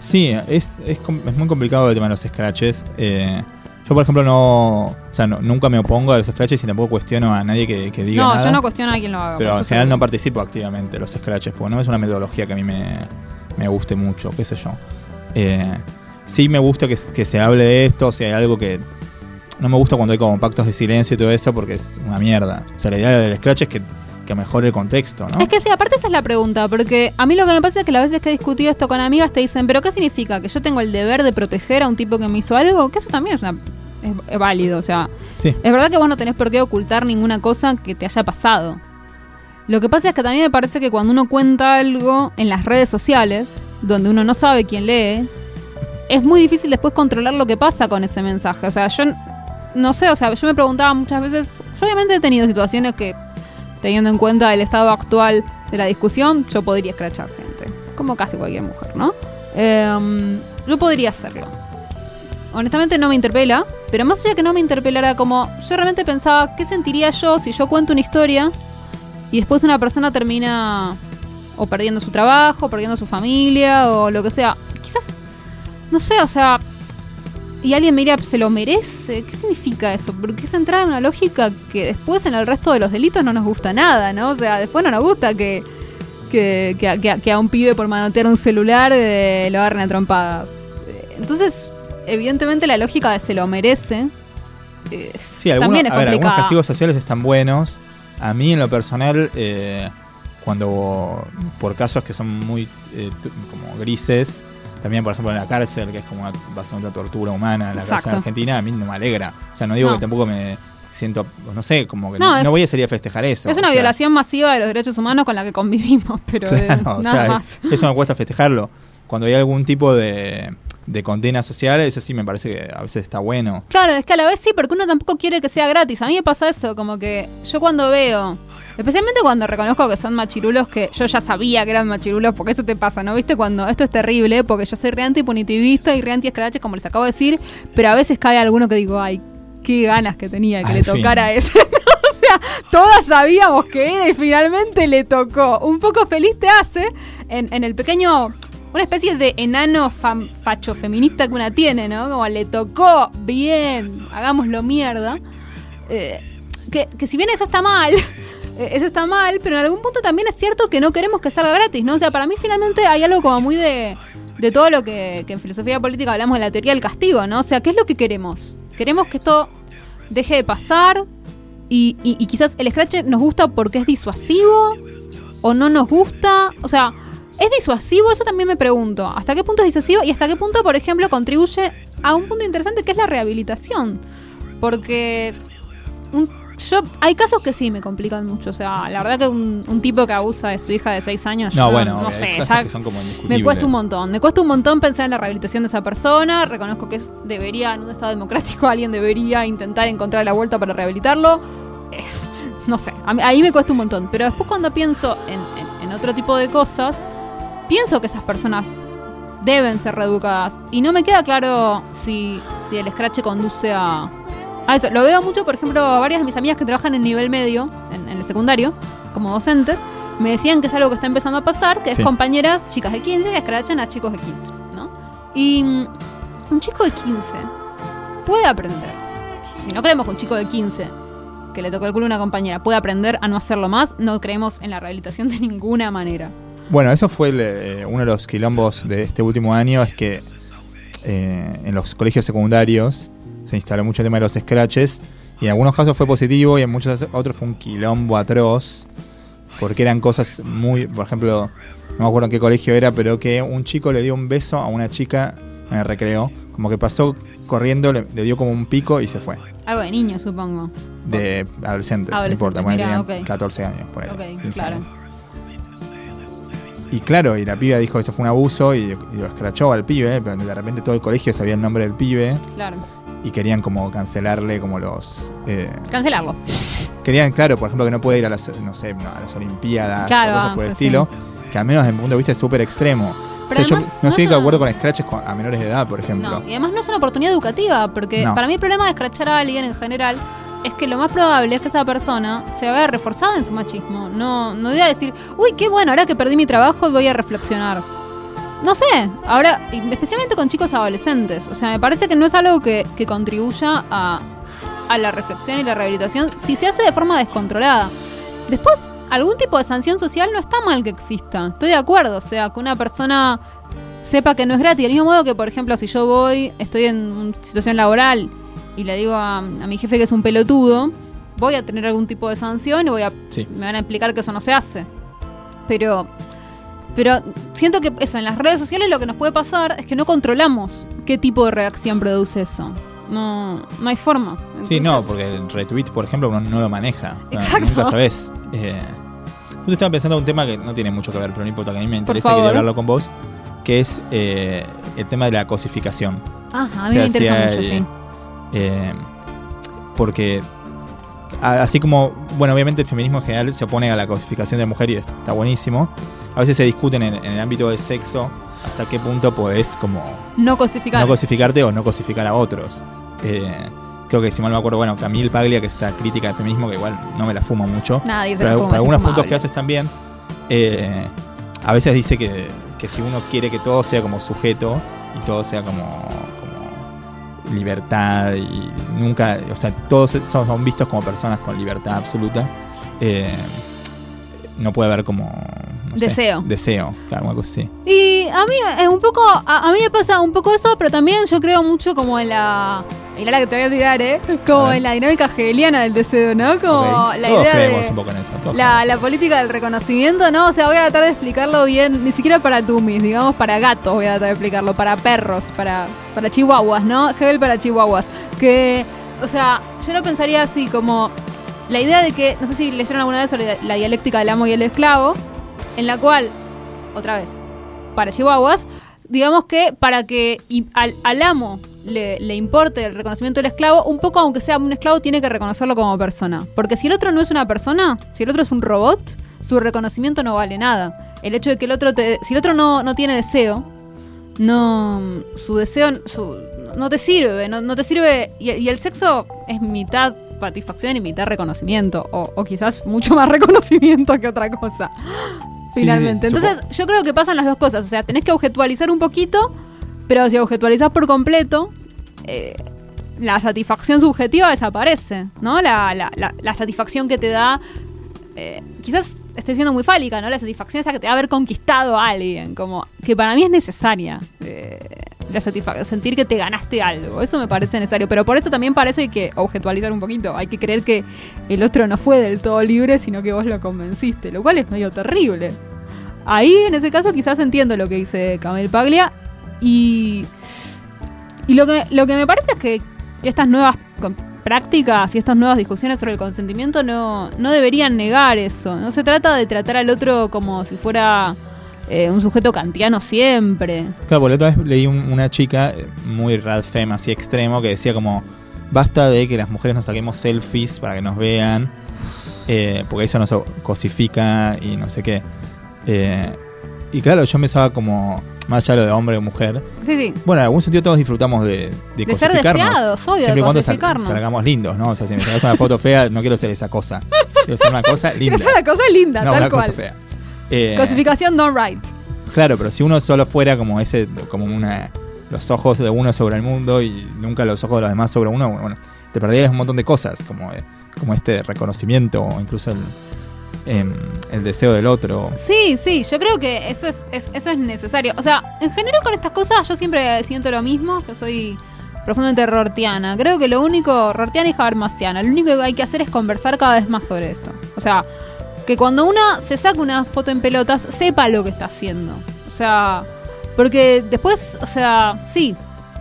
Sí, es, es muy complicado el tema de los scratches. Eh, yo, por ejemplo, no. O sea, no- nunca me opongo a los scratches y tampoco cuestiono a nadie que, que diga. No, nada, yo no cuestiono a quien lo haga. Pero en general no participo activamente los scratches, porque no es una metodología que a mí me, me guste mucho, qué sé yo. Eh, sí me gusta que, que se hable de esto, si hay algo que. No me gusta cuando hay como pactos de silencio y todo eso, porque es una mierda. O sea, la idea del scratch es que, que mejore el contexto, ¿no? Es que sí, aparte esa es la pregunta, porque a mí lo que me pasa es que las veces que he discutido esto con amigas te dicen, pero ¿qué significa? ¿Que yo tengo el deber de proteger a un tipo que me hizo algo? Que eso también es, una, es, es válido, o sea, Sí, es verdad que vos no tenés por qué ocultar ninguna cosa que te haya pasado. Lo que pasa es que también me parece que cuando uno cuenta algo en las redes sociales, donde uno no sabe quién lee, es muy difícil después controlar lo que pasa con ese mensaje. O sea, yo no sé, o sea, yo me preguntaba muchas veces, yo obviamente he tenido situaciones que, teniendo en cuenta el estado actual de la discusión, yo podría escrachar gente, como casi cualquier mujer, ¿no? Em, yo podría hacerlo. Honestamente no me interpela, pero más allá que no me interpelara, como yo realmente pensaba, ¿qué sentiría yo si yo cuento una historia y después una persona termina o perdiendo su trabajo, perdiendo su familia o lo que sea? Quizás, no sé, o sea, y alguien me diría, ¿se lo merece? ¿Qué significa eso? Porque es entrar en una lógica que después en el resto de los delitos no nos gusta nada, ¿no? O sea, después no nos gusta que, que, que a- que a- que a un pibe por manotear un celular eh, lo agarren a trompadas. Eh, Entonces, evidentemente la lógica de se lo merece. eh, Sí, algunos, También es a ver, algunos castigos sociales están buenos. A mí, en lo personal, eh, cuando por casos que son muy eh, como grises, también, por ejemplo, en la cárcel, que es como una, bastante tortura humana en la cárcel argentina, a mí no me alegra. O sea, no digo No. que tampoco me siento, no sé, como que No, no, es- no voy a salir a festejar eso. es o una sea, violación masiva de los derechos humanos con la que convivimos, pero eh, Claro, o nada sea, más. eso me cuesta festejarlo. Cuando hay algún tipo de, de condena social, eso sí me parece que a veces está bueno. Claro, es que a la vez sí, porque uno tampoco quiere que sea gratis. A mí me pasa eso, como que yo cuando veo, especialmente cuando reconozco que son machirulos, que yo ya sabía que eran machirulos, porque eso te pasa, ¿no? ¿Viste? Cuando esto es terrible, porque yo soy re antipunitivista y re anti-escraches, como les acabo de decir, pero a veces cae alguno que digo, ay, qué ganas que tenía que Al le fin. tocara a ese. o sea, todas sabíamos que era y finalmente le tocó. Un poco feliz te hace en, en el pequeño una especie de enano fam- facho feminista que una tiene, ¿no? Como le tocó, bien, hagámoslo mierda. Eh, que, que si bien eso está mal, eh, eso está mal, pero en algún punto también es cierto que no queremos que salga gratis, ¿no? O sea, para mí finalmente hay algo como muy de, de todo lo que, en filosofía política hablamos de la teoría del castigo, ¿no? O sea, ¿qué es lo que queremos? Queremos que esto deje de pasar Y, y- quizás el scratch nos gusta porque es disuasivo o no nos gusta. O sea, ¿es disuasivo? Eso también me pregunto. ¿Hasta qué punto es disuasivo y hasta qué punto, por ejemplo, contribuye a un punto interesante que es la rehabilitación? Porque yo hay casos que sí me complican mucho. O sea, la verdad que un, un tipo que abusa de su hija de 6 años, No, yo bueno, no sé, ya que son como me cuesta un montón. Me cuesta un montón pensar en la rehabilitación de esa persona. Reconozco que debería, en un Estado democrático, alguien debería intentar encontrar la vuelta para rehabilitarlo. Eh, no sé, a mí- ahí me cuesta un montón. Pero después cuando pienso en, en- en otro tipo de cosas, pienso que esas personas deben ser reeducadas. Y no me queda claro si, si el scratch conduce a, a eso. Lo veo mucho, por ejemplo, varias de mis amigas que trabajan en nivel medio, en, en el secundario, como docentes, me decían que es algo que está empezando a pasar, que Sí. es compañeras, chicas de 15, que escrachan a chicos de 15, ¿no? Y mm, un chico de 15 puede aprender. Si no creemos que un chico de 15 que le tocó el culo a una compañera puede aprender a no hacerlo más, no creemos en la rehabilitación de ninguna manera. Bueno, eso fue el, eh, uno de los quilombos de este último año, es que eh, en los colegios secundarios se instaló mucho el tema de los scratches y en algunos casos fue positivo y en muchos otros fue un quilombo atroz porque eran cosas muy, por ejemplo, no me acuerdo en qué colegio era, pero que un chico le dio un beso a una chica en el recreo, como que pasó corriendo, le, le dio como un pico y se fue. Algo de niño, supongo. De adolescentes, no importa, ponele, mira, tenían ok. 14 años, por 15 claro. años. Y claro, y la piba dijo que eso fue un abuso y, y lo escrachó al pibe, pero de repente todo el colegio sabía el nombre del pibe Claro. Y querían como cancelarle como los... eh, Cancelarlo. querían, claro, por ejemplo, que no puede ir a las, no sé, a las Olimpiadas Claro, o cosas por el sí. estilo, que al menos desde mi punto de vista es súper extremo. Pero o sea, yo no no estoy es de una- acuerdo con scratches a menores de edad, por ejemplo. No, y además no es una oportunidad educativa, porque No. para mí el problema de escrachar a alguien en general es que lo más probable es que esa persona se vea reforzada en su machismo. No, no diga decir, uy, qué bueno, ahora que perdí mi trabajo voy a reflexionar. No sé, ahora, especialmente con chicos adolescentes. O sea, me parece que no es algo que, que contribuya a, a la reflexión y la rehabilitación si se hace de forma descontrolada. Después, algún tipo de sanción social no está mal que exista. Estoy de acuerdo. O sea, que una persona sepa que no es gratis. Del mismo modo que, por ejemplo, si yo voy, estoy en una situación laboral y le digo a, a mi jefe que es un pelotudo, voy a tener algún tipo de sanción y voy a, Sí. me van a explicar que eso no se hace. Pero, pero siento que eso, en las redes sociales lo que nos puede pasar es que no controlamos qué tipo de reacción produce eso. No, no hay forma. Sí, no, porque el retweet, por ejemplo, uno no lo maneja. No, Exacto. Nunca sabes. Eh, justo estaba pensando en un tema que no tiene mucho que ver, pero no importa, que a mí me interesa quería hablarlo con vos, que es eh, el tema de la cosificación. Ajá, a O mí sea, me interesa mucho, sí. Eh, porque así como, bueno, obviamente el feminismo en general se opone a la cosificación de la mujer y está buenísimo. A veces se discuten en, en el ámbito del sexo hasta qué punto podés como No cosificar. no cosificarte o no cosificar a otros. Eh, creo que si mal no me acuerdo, bueno, Camille Paglia, que es esta crítica del feminismo, que igual no me la fumo mucho, Nadie se pero la fuma, es algunos puntos que haces también, eh, a veces dice que, que si uno quiere que todo sea como sujeto y todo sea como libertad y nunca, o sea, todos son, son vistos como personas con libertad absoluta, eh, no puede haber como... no sé, Deseo. deseo, claro, cosa así. Y a mí es un poco, a, a mí me pasa un poco eso, pero también yo creo mucho como en la, mirá la que te voy a tirar, ¿eh? Como en la dinámica hegeliana del deseo, ¿no? Como Ok. la Todos idea creemos de un poco en eso. la, la política del reconocimiento, ¿no? O sea, voy a tratar de explicarlo bien, ni siquiera para tumis, digamos para gatos voy a tratar de explicarlo, para perros, para, para chihuahuas, ¿no? Hegel para chihuahuas. Que, o sea, yo lo pensaría así como la idea de que, no sé si leyeron alguna vez sobre la dialéctica del amo y el esclavo, en la cual, otra vez, para chihuahuas, digamos que para que al amo le, le importe el reconocimiento del esclavo, un poco aunque sea un esclavo, tiene que reconocerlo como persona. Porque si el otro no es una persona, si el otro es un robot, su reconocimiento no vale nada. El hecho de que el otro te, si el otro no, no tiene deseo, no su deseo su- no te sirve, no, no te sirve y, y el sexo es mitad satisfacción y mitad reconocimiento o, o quizás mucho más reconocimiento que otra cosa. Finalmente. sí, Entonces, yo creo que pasan las dos cosas. O sea, tenés que objetualizar un poquito, pero si objetualizás por completo, eh, la satisfacción subjetiva desaparece, ¿no? La, la- la- la satisfacción que te da. eh, quizás estoy siendo muy fálica, ¿no? La satisfacción esa que te da haber conquistado a alguien, como que para mí es necesaria. eh, la satisfacción, sentir que te ganaste algo. Eso me parece necesario. Pero por eso también para eso hay que objetualizar un poquito. Hay que creer que el otro no fue del todo libre, sino que vos lo convenciste, lo cual es medio terrible. Ahí, en ese caso, quizás entiendo lo que dice Camel Paglia. Y, y lo, que, lo que me parece es que estas nuevas prácticas y estas nuevas discusiones sobre el consentimiento no, no deberían negar eso. No se trata de tratar al otro como si fuera eh, un sujeto kantiano siempre. Claro, porque otra vez leí un- una chica muy rad fem, así extremo, que decía como, basta de que las mujeres nos saquemos selfies para que nos vean, eh, porque eso nos cosifica y no sé qué. Eh, y claro, yo pensaba como, más allá de lo de hombre o mujer, Sí, sí. bueno, en algún sentido todos disfrutamos de, de, De ser deseados, obvio, Siempre y cuando sal- salgamos lindos, ¿no? O sea, si me sacas una foto fea, no quiero ser esa cosa. Quiero ser una cosa linda. Es la cosa linda, no, tal una cual. cosa fea. Eh, Cosificación don't right. Claro, pero si uno solo fuera como ese, como una los ojos de uno sobre el mundo y nunca los ojos de los demás sobre uno, bueno, te perderías un montón de cosas, como, eh, como este reconocimiento o incluso el, em, el deseo del otro. Sí, sí, yo creo que eso es, es- eso es necesario. O sea, en general con estas cosas yo siempre siento lo mismo. Yo soy profundamente rortiana. Creo que lo único, rortiana y habermasiana, lo único que hay que hacer es conversar cada vez más sobre esto. O sea, que cuando una se saca una foto en pelotas, sepa lo que está haciendo. O sea, porque después, o sea, sí.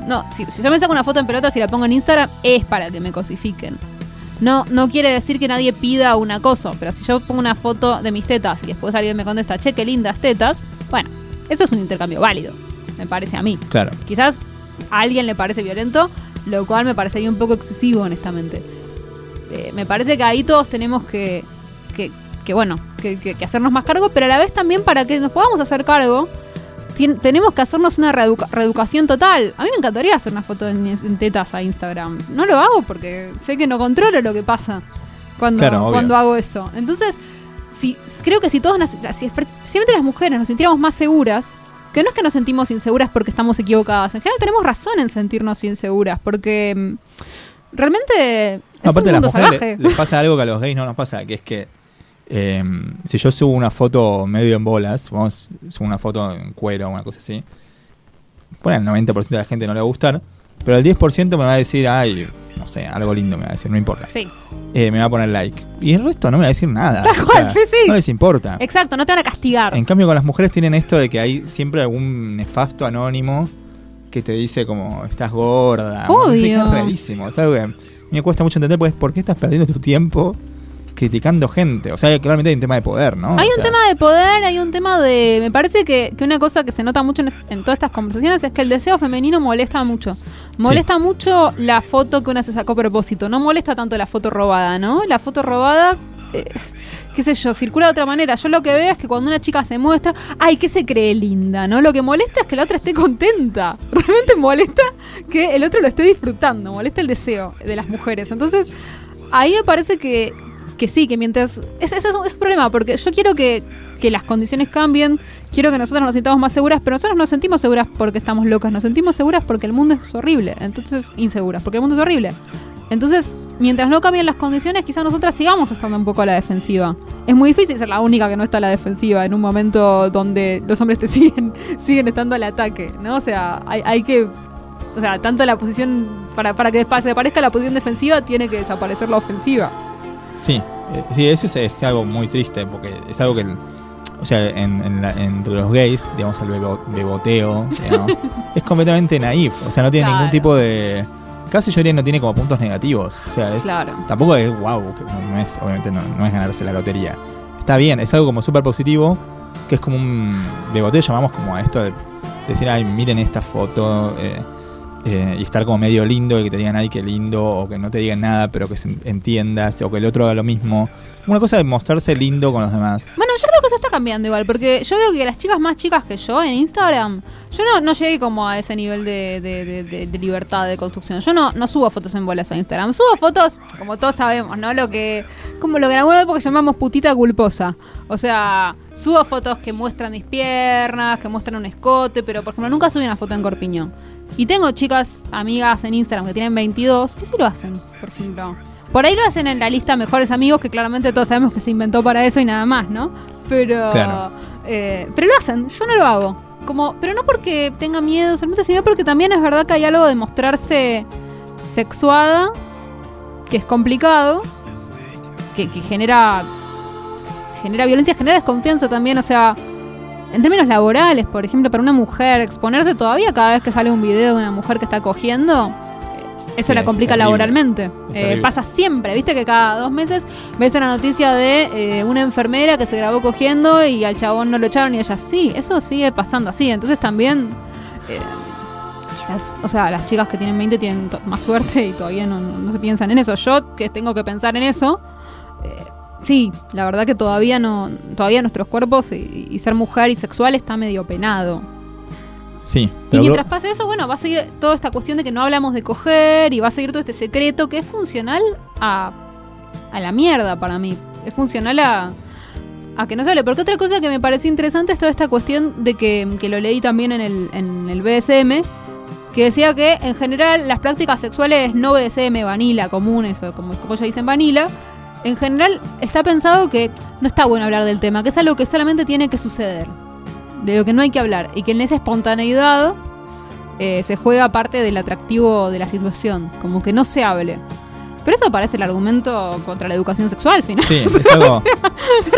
No, si, si yo me saco una foto en pelotas y la pongo en Instagram, es para que me cosifiquen. No, no quiere decir que nadie pida un acoso, pero si yo pongo una foto de mis tetas y después alguien me contesta, che, qué lindas tetas, bueno, eso es un intercambio válido, me parece a mí. Claro. Quizás a alguien le parece violento, lo cual me parecería un poco excesivo, honestamente. Eh, me parece que ahí todos tenemos que, que, que, bueno, que, que- que hacernos más cargo, pero a la vez también para que nos podamos hacer cargo, tien- tenemos que hacernos una reeduca- reeducación total. A mí me encantaría hacer una foto en, en tetas a Instagram. No lo hago porque sé que no controlo lo que pasa cuando, Claro, cuando hago eso. Entonces, si, creo que si todos, si especialmente las mujeres, nos sintiéramos más seguras, que no es que nos sentimos inseguras porque estamos equivocadas, en general tenemos razón en sentirnos inseguras, porque mm, realmente es Aparte, un las mujeres le- les pasa algo que a los gays no nos pasa, que es que em, si yo subo una foto medio en bolas, vamos, subo una foto en cuero o una cosa así, bueno, el 90% de la gente no le va a gustar, pero el 10% me va a decir, ay, no sé, algo lindo me va a decir, no importa. Sí, Eh, me va a poner like. Y el resto no me va a decir nada. Tal O cual, sea, sí, sí. No les importa. exacto, no te van a castigar. En cambio, con las mujeres tienen esto de que hay siempre algún nefasto anónimo que te dice como estás gorda. Obvio. Es rarísimo. Es algo que a mí me cuesta mucho entender, pues, ¿por qué estás perdiendo tu tiempo criticando gente? O sea, claramente hay un tema de poder, ¿no? Hay O un sea, tema de poder, hay un tema de... Me parece que, que una cosa que se nota mucho en, en todas estas conversaciones es que el deseo femenino molesta mucho. Molesta mucho la foto que una se sacó a propósito. No molesta tanto la foto robada, ¿no? La foto robada... eh, qué sé yo, circula de otra manera. Yo lo que veo es que cuando una chica se muestra, ay, que se cree linda, ¿no? Lo que molesta es que la otra esté contenta. Realmente molesta que el otro lo esté disfrutando, molesta el deseo de las mujeres. Entonces, ahí me parece que, que sí, que mientras... Es, es, es un- problema, porque yo quiero que, que las condiciones cambien, quiero que nosotros nos sintamos más seguras, pero nosotros nos sentimos seguras porque estamos locas, nos sentimos seguras porque el mundo es horrible, entonces inseguras, porque el mundo es horrible. Entonces, mientras no cambien las condiciones, quizás nosotras sigamos estando un poco a la defensiva. Es muy difícil ser la única que no está a la defensiva en un momento donde los hombres te siguen, siguen estando al ataque, ¿no? O sea, hay, hay que o sea, tanto la posición, para, para que desaparezca la posición defensiva, tiene que desaparecer la ofensiva. Sí, sí, eso es, es algo muy triste, porque es algo que, o sea, en, en la- entre los gays, digamos, el bebo- beboteo, digamos, es completamente naif, o sea, no tiene Claro. ningún tipo de... Casi yo diría no tiene como puntos negativos, o sea, es, Claro. tampoco es wow, que no, no es, obviamente no, no es ganarse la lotería. Está bien, es algo como súper positivo, que es como un beboteo, llamamos como a esto de decir, ay, miren esta foto, eh, eh, y estar como medio lindo y que te digan, ay, qué lindo, o que no te digan nada, pero que se entiendas, o que el otro haga lo mismo. Una cosa de mostrarse lindo con los demás. Bueno, yo creo que eso está cambiando igual, porque yo veo que las chicas más chicas que yo en Instagram, yo no, no llegué como a ese nivel de, de- libertad de construcción. Yo no, no subo fotos en bolas a Instagram. Subo fotos, como todos sabemos, ¿no? Lo que, como lo que en alguna época llamamos putita culposa. O sea, subo fotos que muestran mis piernas, que muestran un escote, pero por ejemplo nunca subí una foto en corpiñón. Y tengo chicas, amigas en Instagram que tienen 22, que sí lo hacen, por ejemplo. Por ahí lo hacen en la lista mejores amigos, que claramente todos sabemos que se inventó para eso y nada más, ¿no? Pero, Claro. eh, pero lo hacen, yo no lo hago. como, pero no porque tenga miedo solamente, sino porque también es verdad que hay algo de mostrarse sexuada, que es complicado, que, que genera genera violencia, genera desconfianza también, o sea, en términos laborales, por ejemplo, para una mujer exponerse todavía cada vez que sale un video de una mujer que está cogiendo, eh, eso Sí, la complica laboralmente. Eh, pasa siempre, viste que cada dos meses ves una noticia de eh, una enfermera que se grabó cogiendo y al chabón no lo echaron y ella sí, eso sigue pasando así. Entonces también, eh, quizás, o sea, las chicas que tienen 20 tienen más suerte y todavía no, no- no se piensan en eso. Yo que tengo que pensar en eso, sí, la verdad que todavía no, todavía nuestros cuerpos y, y ser mujer y sexual está medio penado. Sí, Y mientras pase eso, bueno, va a seguir toda esta cuestión de que no hablamos de coger y va a seguir todo este secreto que es funcional a, a la mierda para mí. Es funcional a, a que no se hable. Porque otra cosa que me pareció interesante es toda esta cuestión de que, que lo leí también en el, en el BSM, que decía que en general las prácticas sexuales no BSM, vanilla, comunes, o como, como ellos dicen vanilla, en general está pensado que no está bueno hablar del tema, que es algo que solamente tiene que suceder, de lo que no hay que hablar, y que en esa espontaneidad eh, se juega parte del atractivo de la situación, como que no se hable. Pero eso parece el argumento contra la educación sexual, al final. sí, es algo,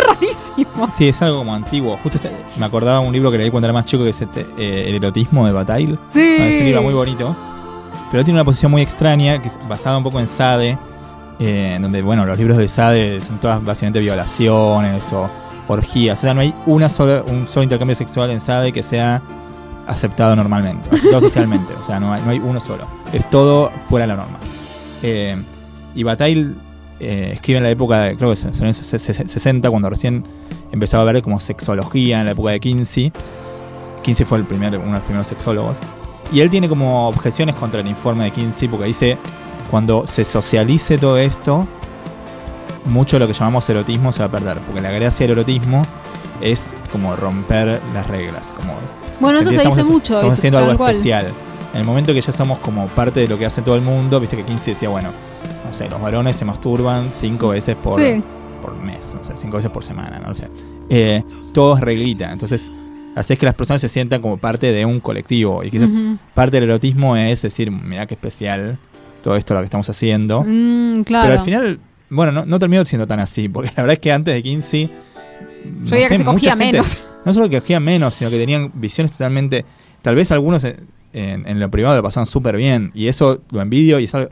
rarísimo. sí, es algo como antiguo. Justo este- me acordaba un libro que leí cuando era más chico que es este, eh, El erotismo de Bataille. Sí. Es un libro muy bonito. Pero tiene una posición muy extraña, que es basada un poco en Sade, eh, en donde, bueno, los libros de Sade son todas básicamente violaciones o orgías. O sea, no hay una sola, un solo intercambio sexual en Sade que sea aceptado normalmente, aceptado socialmente. O sea, no hay, no hay uno solo. Es todo fuera de la norma. Eh, y Bataille eh, escribe en la época, de, creo que son en los 60, cuando recién empezaba a ver como sexología en la época de Kinsey. Kinsey fue el primer, uno de los primeros sexólogos. Y él tiene como objeciones contra el informe de Kinsey porque dice, cuando se socialice todo esto, mucho de lo que llamamos erotismo se va a perder. Porque la gracia del erotismo es como romper las reglas. Como Bueno, eso se dice mucho. Estamos haciendo algo cual. especial. En el momento que ya somos como parte de lo que hace todo el mundo, viste que Kinsey decía, bueno, no sé, los varones se masturban cinco veces por, Sí. por mes, no sé, cinco veces por semana, no sé. Eh, todo es reglita, entonces haces que las personas se sientan como parte de un colectivo. Y quizás parte del erotismo es decir, mira qué especial todo esto lo que estamos haciendo. Mm, claro. Pero al final, bueno, no, no terminó siendo tan así, porque la verdad es que antes de Kinsey... no Yo diría que se cogía gente- menos. No solo que cogían menos, sino que tenían visiones totalmente... Tal vez algunos en, en- en lo privado lo pasaban súper bien, y eso lo envidio y es algo-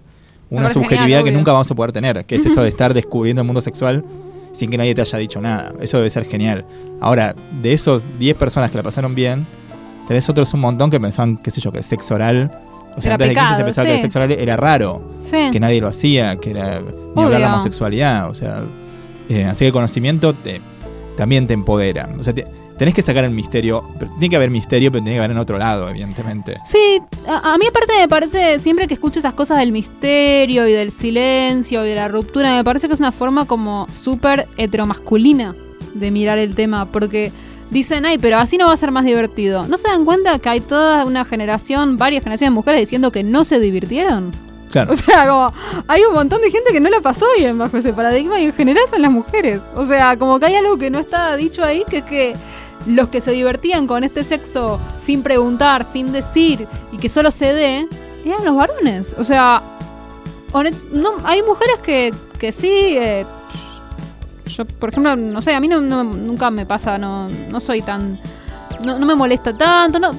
una subjetividad genial, que nunca vamos a poder tener, que es esto de estar descubriendo el mundo sexual sin que nadie te haya dicho nada. Eso debe ser genial. Ahora, de esos 10 personas que la pasaron bien, tenés otros un montón que pensaban, qué sé yo, que sexo oral... O sea, Era antes de 15 pecado, se pensaba que el sí. sexo oral era raro Sí. que nadie lo hacía, que era ni hablar de la Obvio. homosexualidad, o sea, eh, así que el conocimiento te, también te empodera. O sea, te- tenés que sacar el misterio, pero tiene que haber misterio, pero tiene que haber en otro lado, evidentemente. Sí, a, a mí aparte me parece, siempre que escucho esas cosas del misterio y del silencio y de la ruptura, me parece que es una forma como súper heteromasculina de mirar el tema, porque dicen, ay, pero así no va a ser más divertido. ¿No se dan cuenta que hay toda una generación, varias generaciones de mujeres diciendo que no se divirtieron? Claro, O sea, como hay un montón de gente que no la pasó bien bajo ese paradigma y en general son las mujeres. O sea, como que hay algo que no está dicho ahí, que es que los que se divertían con este sexo sin preguntar, sin decir y que solo se dé, eran los varones. O sea, no, hay mujeres que, que sí... eh, yo, por ejemplo, no sé, a mí no, no- nunca me pasa, no, no soy tan... No, no me molesta tanto, no,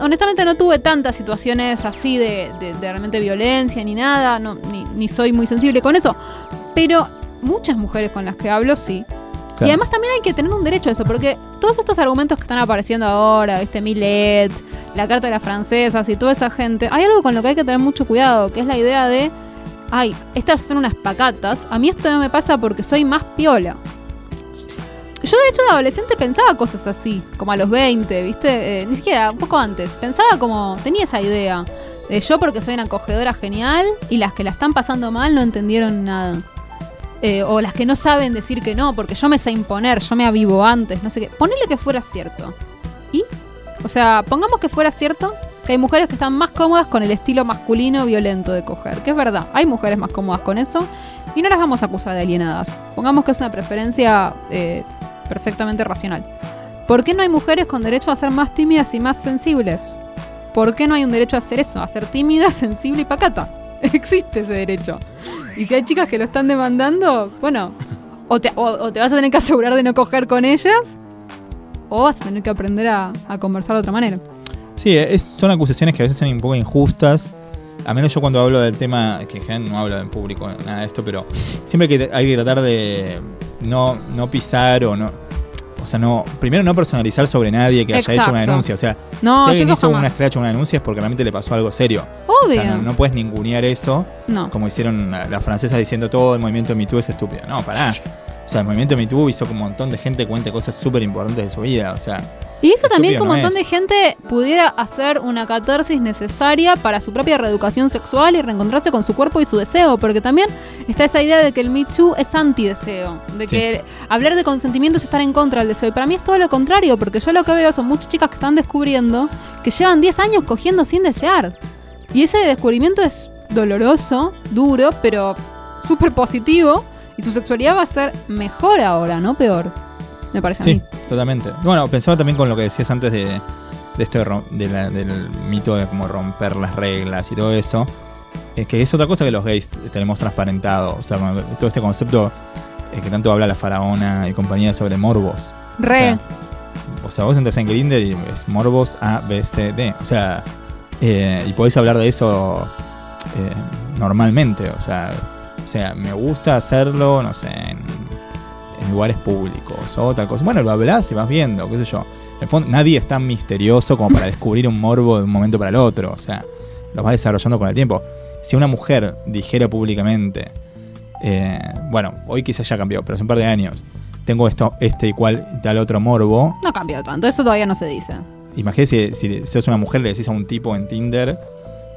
honestamente no tuve tantas situaciones así de, de- de realmente violencia ni nada, no, ni, ni soy muy sensible con eso. Pero muchas mujeres con las que hablo sí. claro. Y además también hay que tener un derecho a eso, porque todos estos argumentos que están apareciendo ahora, este Millet, la Carta de las Francesas y toda esa gente, hay algo con lo que hay que tener mucho cuidado, que es la idea de, ay, estas son unas pacatas, a mí esto no me pasa porque soy más piola. Yo de hecho de adolescente pensaba cosas así, como a los 20, ¿viste? Eh, ni siquiera, un poco antes. Pensaba como, tenía esa idea. De yo porque soy una acogedora genial y las que la están pasando mal no entendieron nada. Eh, o las que no saben decir que no, porque yo me sé imponer, yo me avivo antes, no sé qué. Ponele que fuera cierto. ¿Y? O sea, pongamos que fuera cierto que hay mujeres que están más cómodas con el estilo masculino violento de coger. Que es verdad, hay mujeres más cómodas con eso y no las vamos a acusar de alienadas. Pongamos que es una preferencia eh, perfectamente racional. ¿Por qué no hay mujeres con derecho a ser más tímidas y más sensibles? ¿Por qué no hay un derecho a hacer eso? A ser tímida, sensible y pacata. Existe ese derecho. Y si hay chicas que lo están demandando, bueno, o te, vas a tener que asegurar de no coger con ellas, o vas a tener que aprender a conversar de otra manera. Sí, es- son acusaciones que a veces son un poco injustas. A menos yo cuando hablo del tema, que en no hablo en público nada de esto, pero siempre que hay que tratar de no, no pisar o no. O sea, no. Primero no personalizar sobre nadie que haya hecho una denuncia. O sea, No, si alguien hizo jamás. una escracha o una denuncia es porque realmente le pasó algo serio. Obvio. O sea, no, no puedes ningunear eso, No. como hicieron la- las francesas diciendo todo el movimiento Me Too es estúpido. No, pará. O sea, el movimiento Me Too hizo que un montón de gente cuente cosas súper importantes de su vida. O sea, Y eso también que un montón de gente pudiera hacer una catarsis necesaria para su propia reeducación sexual y reencontrarse con su cuerpo y su deseo, porque también está esa idea de que el Me Too es antideseo, de Sí. que hablar de consentimiento es estar en contra del deseo. Y para mí es todo lo contrario, porque yo lo que veo son muchas chicas que están descubriendo que llevan 10 años cogiendo sin desear. Y ese descubrimiento es doloroso, duro, pero súper positivo. Y su sexualidad va a ser mejor ahora, no peor. Me parece a Sí, mí. totalmente. Bueno, pensaba también con lo que decías antes de, de esto de la- del mito de como romper las reglas y todo eso. Es que es otra cosa que los gays tenemos transparentado. O sea, todo este concepto eh, que tanto habla la faraona y compañía sobre morbos. Re. O sea, o sea, vos entras en Grindr y es morbos A, B, C, D. O sea, eh, y podés hablar de eso eh, normalmente. O sea, o sea, me gusta hacerlo, no sé, en, en lugares públicos o tal cosa. Bueno, lo hablas y vas viendo, qué sé yo. En el fondo, nadie es tan misterioso como para descubrir un morbo de un momento para el otro. O sea, lo vas desarrollando con el tiempo. Si una mujer dijera públicamente, eh, bueno, hoy quizás ya cambió, pero hace un par de años, tengo esto, este y cual y tal otro morbo, No cambió tanto, eso todavía no se dice. Imagínate si, si sos una mujer le decís a un tipo en Tinder,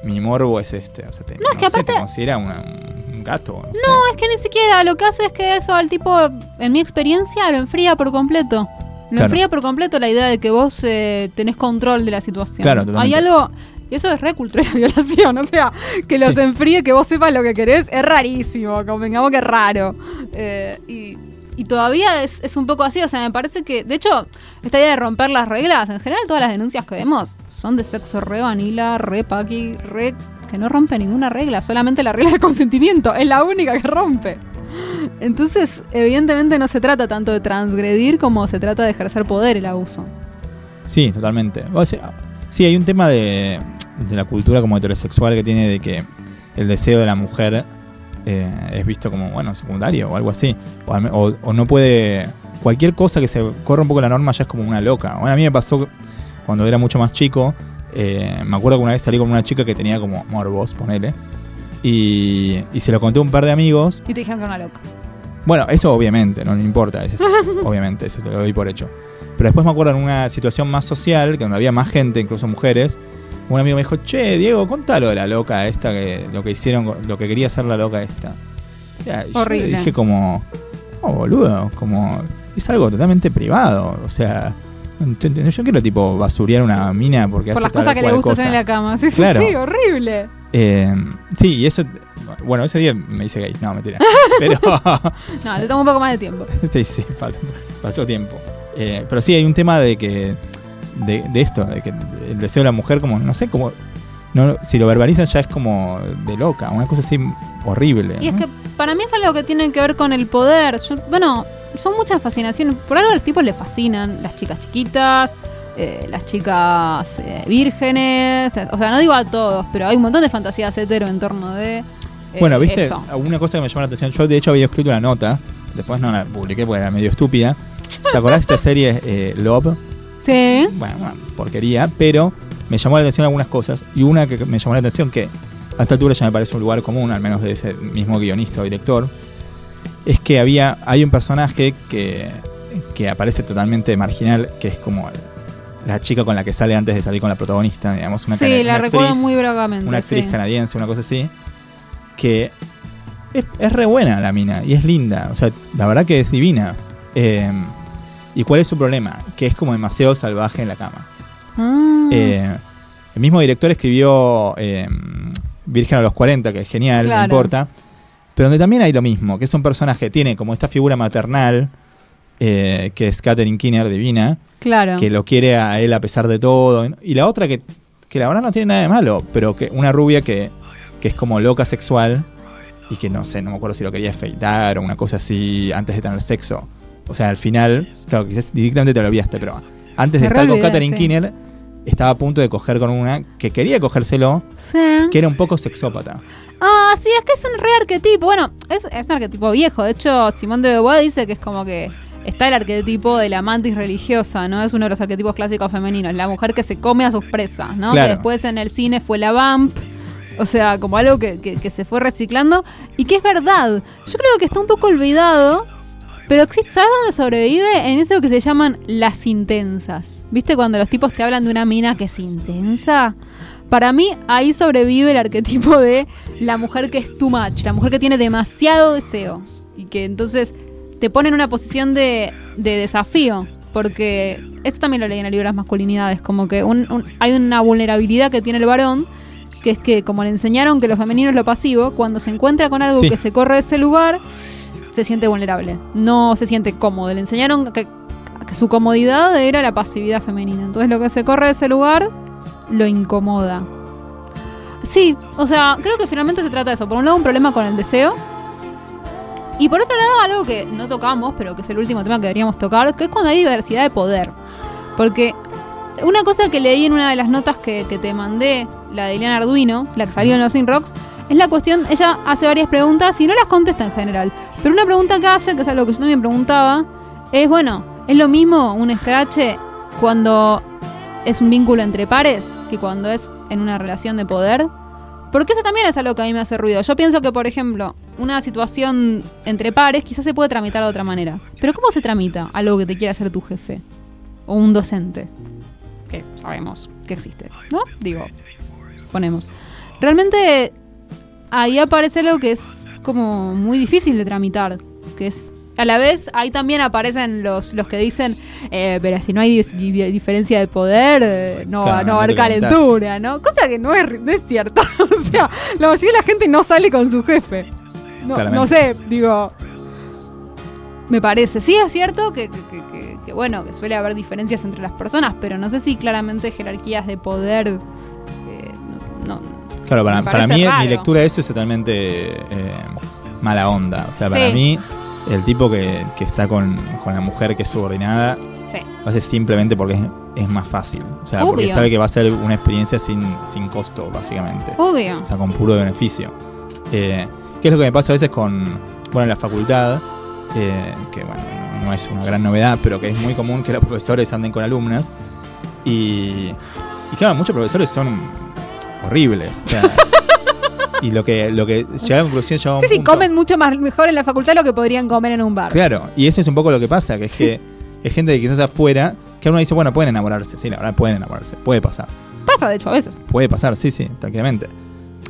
mi morbo es este. O sea, te, No, es que sé, aparte- te considera una- un gato. No, sé. No, es que ni siquiera lo que hace es que eso al tipo, en mi experiencia, lo enfría por completo. Lo Claro. enfría por completo la idea de que vos eh, tenés control de la situación. Claro, Hay totalmente. algo, y eso es re cultura de violación, o sea, que los Sí. enfríe, que vos sepas lo que querés, es rarísimo, convengamos que es raro. Eh, y, y todavía es, es un poco así, o sea, me parece que, de hecho, esta idea de romper las reglas, en general todas las denuncias que vemos son de sexo re vanilla, re paqui, re que no rompe ninguna regla, solamente la regla de consentimiento, es la única que rompe. Entonces, evidentemente no se trata tanto de transgredir como se trata de ejercer poder el abuso. Sí, totalmente. Sí, hay un tema de, de la cultura como heterosexual que tiene de que el deseo de la mujer eh, es visto como, bueno, secundario o algo así. O- o no puede. Cualquier cosa que se corra un poco la norma ya es como una loca. Bueno, a mí me pasó cuando era mucho más chico. Eh, me acuerdo que una vez salí con una chica que tenía como morbos, ponele. Y, y se lo conté a un par de amigos. Y te dijeron que era una loca. Bueno, eso obviamente, no, no importa, eso es- obviamente, eso te lo doy por hecho. Pero después me acuerdo en una situación más social, que donde había más gente, incluso mujeres, un amigo me dijo, che, Diego, contalo de la loca esta, que lo que hicieron, lo que quería hacer la loca esta. Ya, y yo Horrible. le dije como, no, boludo, como, es algo totalmente privado, o sea, yo quiero tipo basurear una mina porque Por hace las cosas que le cual gusta cosa. en la cama. Sí, sí, Claro. sí, horrible. Eh, sí, y eso, bueno, ese día me hice gay, no, mentira. Pero... No, te toma un poco más de tiempo. sí, sí, falta- pasó tiempo. Eh, pero sí, hay un tema de que. De, de esto, de que el deseo de la mujer, como, no sé, como. No, si lo verbalizan ya es como de loca, una cosa así horrible. Y es que para mí es algo que tiene que ver con el poder. Yo- bueno, son muchas fascinaciones. Por algo a los tipos les fascinan las chicas chiquitas, eh, las chicas eh, vírgenes. eh, O sea, no digo a todos, pero hay un montón de fantasías hetero en torno de. eh, Bueno, viste, Eso. una cosa que me llamó la atención, yo de hecho había escrito una nota, después no la publiqué porque era medio estúpida. ¿Te acordás de esta serie Love? Sí. Bueno, una porquería, pero me llamó la atención algunas cosas. Y una que me llamó la atención, que a esta altura ya me parece un lugar común, al menos de ese mismo guionista o director, es que había hay un personaje que, que aparece totalmente marginal, que es como la chica con la que sale antes de salir con la protagonista, digamos, una, sí, la una recuerdo actriz, muy vagamente. una actriz sí. canadiense, una cosa así, que es, es re buena la mina y es linda, o sea, la verdad que es divina. Eh, ¿Y cuál es su problema? Que es como demasiado salvaje en la cama. Ah. Eh, el mismo director escribió eh, Virgen a los 40, que es genial, Claro. no importa. Pero donde también hay lo mismo, que es un personaje que tiene como esta figura maternal, eh, que es Katherine Kinner, divina, Claro. que lo quiere a él a pesar de todo. Y la otra que, que la verdad no tiene nada de malo, pero que una rubia que, que es como loca sexual y que no sé, no me acuerdo si lo quería afeitar o una cosa así antes de tener sexo. O sea, al final, claro, quizás directamente te lo olvidaste, pero antes de Me estar con Katherine sí. Kinner, estaba a punto de coger con una que quería cogérselo, Sí. que era un poco sexópata. Ah, sí, es que es un re arquetipo. Bueno, es, es un arquetipo viejo. De hecho, Simón de Beauvoir dice que es como que está el arquetipo de la mantis religiosa, ¿no? Es uno de los arquetipos clásicos femeninos. La mujer que se come a sus presas, ¿no? Claro. Que después en el cine fue la vamp. O sea, como algo que, que- que se fue reciclando. Y que es verdad. Yo creo que está un poco olvidado. Pero existe, ¿sabes dónde sobrevive? En eso que se llaman las intensas. ¿Viste cuando los tipos te hablan de una mina que es intensa? Para mí, ahí sobrevive el arquetipo de la mujer que es too much, la mujer que tiene demasiado deseo. Y que entonces te pone en una posición de, de desafío. Porque esto también lo leí en el libro de las masculinidades. Como que un- un- hay una vulnerabilidad que tiene el varón. Que es que, como le enseñaron que lo femenino es lo pasivo, cuando se encuentra con algo Sí. que se corre de ese lugar, se siente vulnerable. No se siente cómodo. Le enseñaron que, su comodidad era la pasividad femenina. Entonces, lo que se corre de ese lugar lo incomoda. Sí, o sea, creo que finalmente se trata de eso. Por un lado, un problema con el deseo. Y por otro lado, algo que no tocamos, pero que es el último tema que deberíamos tocar, que es cuando hay diversidad de poder. Porque una cosa que leí en una de las notas que, que te mandé, la de Ileana Arduino, la que salió en los In Rocks, es la cuestión, ella hace varias preguntas y no las contesta en general. Pero una pregunta que hace, que es algo que yo también preguntaba, es, bueno, ¿es lo mismo un scratch cuando es un vínculo entre pares que cuando es en una relación de poder? Porque eso también es algo que a mí me hace ruido. Yo pienso que, por ejemplo, una situación entre pares quizás se puede tramitar de otra manera. Pero ¿cómo se tramita algo que te quiera hacer tu jefe? O un docente. Que sabemos que existe, ¿no? Digo, ponemos. Realmente ahí aparece algo que es como muy difícil de tramitar. Que es. A la vez, ahí también aparecen los, los que dicen, eh, pero si no hay diferencia de poder, eh, no, Claro, no va a haber calentura, ¿no? Cosa que no es, no es cierta. o sea, la mayoría de la gente no sale con su jefe. No, no sé, digo. Me parece. Sí, es cierto que, que- que- que- que, bueno, que suele haber diferencias entre las personas, pero no sé si claramente jerarquías de poder. Claro, para, mí raro. mi lectura de eso es totalmente eh, mala onda. O sea, para Sí. mí el tipo que, que está con, con la mujer que es subordinada sí. lo hace simplemente porque es, es más fácil. O sea, porque sabe que va a ser una experiencia sin, sin costo, básicamente. Obvio. O sea, con puro beneficio. Eh, ¿Qué es lo que me pasa a veces con, bueno, en la facultad? eh, que bueno, no es una gran novedad, pero que es muy común que los profesores anden con alumnas. Y, y claro, muchos profesores son horribles. O sea, y lo que, lo que llega a la conclusión llega a un Sí, sí, punto- comen mucho más mejor en la facultad de lo que podrían comer en un bar. Claro, y eso es un poco lo que pasa, que es que es gente que quizás afuera, que uno dice, bueno, pueden enamorarse. Sí, la verdad, pueden enamorarse. Puede pasar. Pasa, de hecho, a veces. Puede pasar, sí, sí, tranquilamente.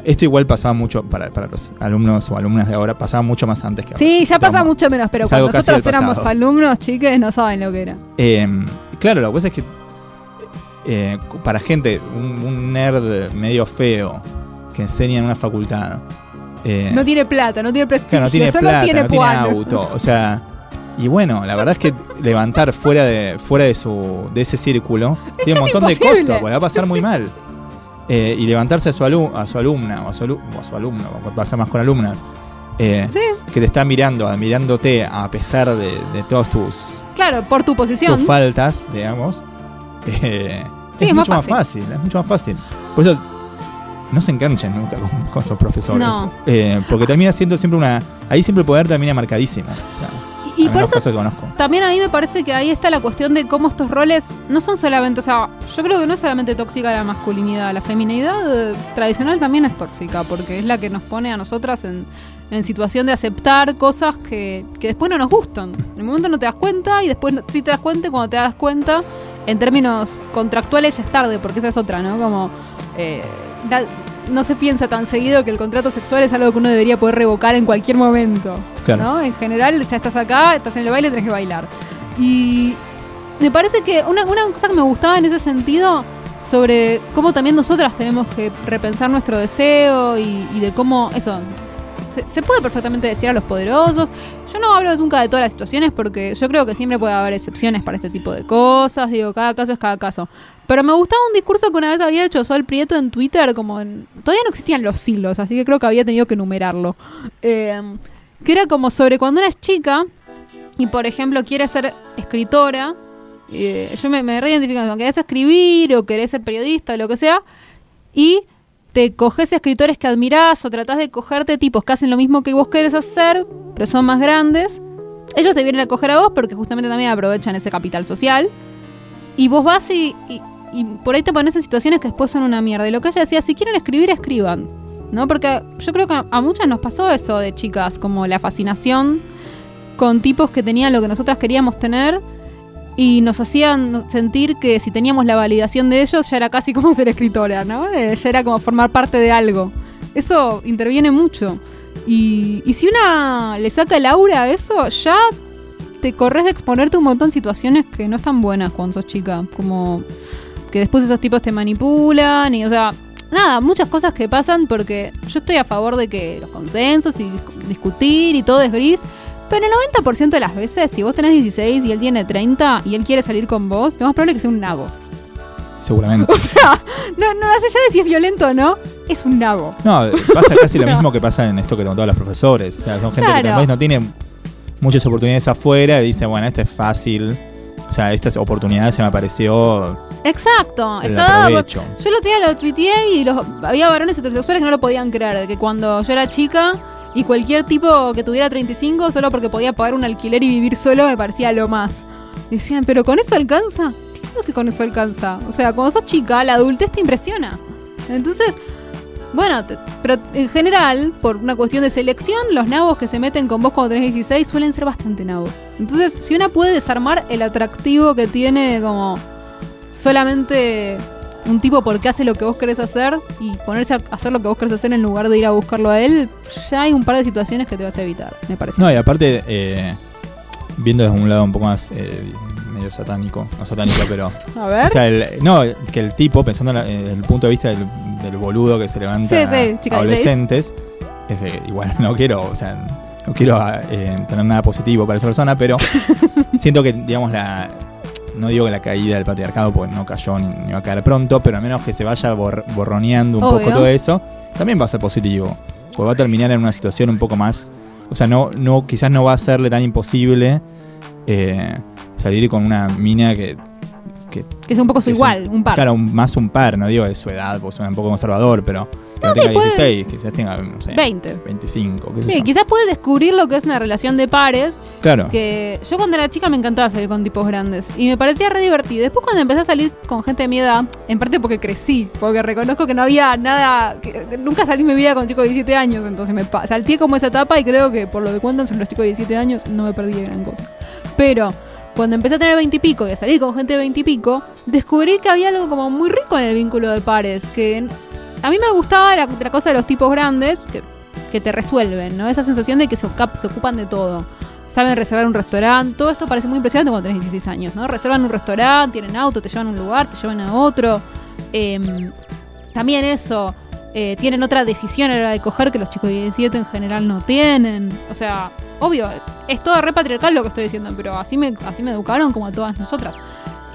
Esto igual pasaba mucho para, para los alumnos o alumnas de ahora, pasaba mucho más antes que ahora. Sí, ya pasa mucho menos, pero cuando nosotros éramos alumnos, chiques, no saben lo que era. Eh, claro, lo que pasa es que eh, para gente, un, un nerd medio feo que enseña en una facultad, eh, No tiene plata, no tiene prestigio, claro, no tiene plata, tiene no tiene auto, o sea, y bueno, la verdad es que levantar fuera de fuera de su de ese círculo tiene un montón de costos, porque la va a pasar muy mal. Eh, y levantarse a su, alu- a su alumna o a su, alu- o a su alumno, pasa más con alumnas, eh, Sí. que te está mirando, admirándote a pesar de, de todas tus, Claro, por tu posición. tus faltas, digamos, eh, Sí, es, es más mucho más fácil, es mucho más fácil. Por eso no se enganchen nunca con, con sus profesores. No. Eh, porque termina siendo siempre una. Ahí siempre el poder termina marcadísimo. Y por eso también a mí me parece que ahí está la cuestión de cómo estos roles no son solamente, o sea, yo creo que no es solamente tóxica la masculinidad, la feminidad eh, tradicional también es tóxica, porque es la que nos pone a nosotras en, en situación de aceptar cosas que, que después no nos gustan. En el momento no te das cuenta y después sí te das cuenta y cuando te das cuenta, en términos contractuales ya es tarde, porque esa es otra, ¿no? Como... eh, no se piensa tan seguido que el contrato sexual es algo que uno debería poder revocar en cualquier momento. Claro. ¿no? En general, ya estás acá, estás en el baile, tenés que bailar. Y me parece que una, una cosa que me gustaba en ese sentido, sobre cómo también nosotras tenemos que repensar nuestro deseo y, y de cómo, eso, se, puede perfectamente decir a los poderosos. Yo no hablo nunca de todas las situaciones porque yo creo que siempre puede haber excepciones para este tipo de cosas. Digo, cada caso es cada caso. Pero me gustaba un discurso que una vez había hecho Sol Prieto en Twitter, como. Todavía no existían los siglos, así que creo que había tenido que enumerarlo. Eh, que era como sobre cuando una es chica y, por ejemplo, quiere ser escritora. eh, yo me, me reidentifico con. Querés escribir o querés ser periodista o lo que sea. Y te coges escritores que admirás o tratás de cogerte tipos que hacen lo mismo que vos querés hacer, pero son más grandes. Ellos te vienen a coger a vos porque justamente también aprovechan ese capital social. Y vos vas y, y- y por ahí te pones en situaciones que después son una mierda. Y lo que ella decía, si quieren escribir, escriban. ¿No? Porque yo creo que a- muchas nos pasó eso de chicas, como la fascinación con tipos que tenían lo que nosotras queríamos tener y nos hacían sentir que si teníamos la validación de ellos ya era casi como ser escritora, ¿no? Eh, ya era como formar parte de algo. Eso interviene mucho. Y, y si una le saca el aura a eso, ya te corres de exponerte un montón de situaciones que no están buenas cuando sos chica. Como que después esos tipos te manipulan y, o sea, nada, muchas cosas que pasan porque yo estoy a favor de que los consensos y dis- discutir y todo es gris. Pero el 90% de las veces, si vos tenés 16 y él tiene 30 y él quiere salir con vos, lo más probable es que sea un nabo. Seguramente. O sea, no, no más allá de si es violento o no, es un nabo. No, pasa casi O lo mismo que pasa en esto que todos los profesores. O sea, son gente que tal vez no tiene muchas oportunidades afuera y dice, bueno, esto es fácil. O sea, esta oportunidad se me apareció, Exacto. aprovecho. Yo el otro día lo tuiteé y los, había varones heterosexuales que no lo podían creer. de Que cuando yo era chica y cualquier tipo que tuviera 35 solo porque podía pagar un alquiler y vivir solo me parecía lo más. Decían, ¿pero con eso alcanza? Claro que con eso alcanza. O sea, cuando sos chica, la adultez te impresiona. Entonces, bueno, pero en general, por una cuestión de selección, los nabos que se meten con vos cuando tenés 16 suelen ser bastante nabos. Entonces, si una puede desarmar el atractivo que tiene como solamente un tipo porque hace lo que vos querés hacer y ponerse a hacer lo que vos querés hacer en lugar de ir a buscarlo a él, ya hay un par de situaciones que te vas a evitar, me parece. No, y aparte, eh, viendo desde un lado un poco más eh, medio satánico, no satánico, pero... a ver. O sea, el- no, que el tipo, pensando en la- eh, desde el punto de vista del, del boludo que se levanta Sí, sí, a chica de adolescentes, es que igual no quiero, o sea, no quiero eh, tener nada positivo para esa persona, pero siento que, digamos, la... No digo que la caída del patriarcado, porque no cayó ni, ni va a caer pronto, pero al menos que se vaya bor- borroneando un Obvio. poco todo eso, también va a ser positivo. Porque va a terminar en una situación un poco más. O sea, no, no, quizás no va a serle tan imposible eh, salir con una mina que, que que es un poco su un- igual, un par. Claro, un- más un par, no digo de su edad, porque suena un poco conservador, pero que no, sí, tenga puede- 16, quizás tenga, no sé, 20. 25, qué sé Sí, yo. quizás puede descubrir lo que es una relación de pares. Que yo cuando era chica me encantaba salir con tipos grandes. Y me parecía re divertido. Después cuando empecé a salir con gente de mi edad, en parte porque crecí, porque reconozco que no había nada. nunca salí en mi vida con chicos de 17 años. Entonces me salté como esa etapa y creo que por lo que cuentan sobre los chicos de 17 años no me perdí de gran cosa. Pero cuando empecé a tener 20 y pico y a salir con gente de 20 y pico, descubrí que había algo como muy rico en el vínculo de pares. Que a mí me gustaba la, la cosa de los tipos grandes que, que te resuelven, ¿no? Esa sensación de que se ocupan de todo. Saben reservar un restaurante, todo esto parece muy impresionante cuando tenés 16 años, ¿no? Reservan un restaurante, tienen auto, te llevan a un lugar, te llevan a otro. Em, también eso, eh, tienen otra decisión a la hora de coger que los chicos de 17 en general no tienen. O sea, obvio, es todo re patriarcal lo que estoy diciendo, pero así me, así me educaron como a todas nosotras.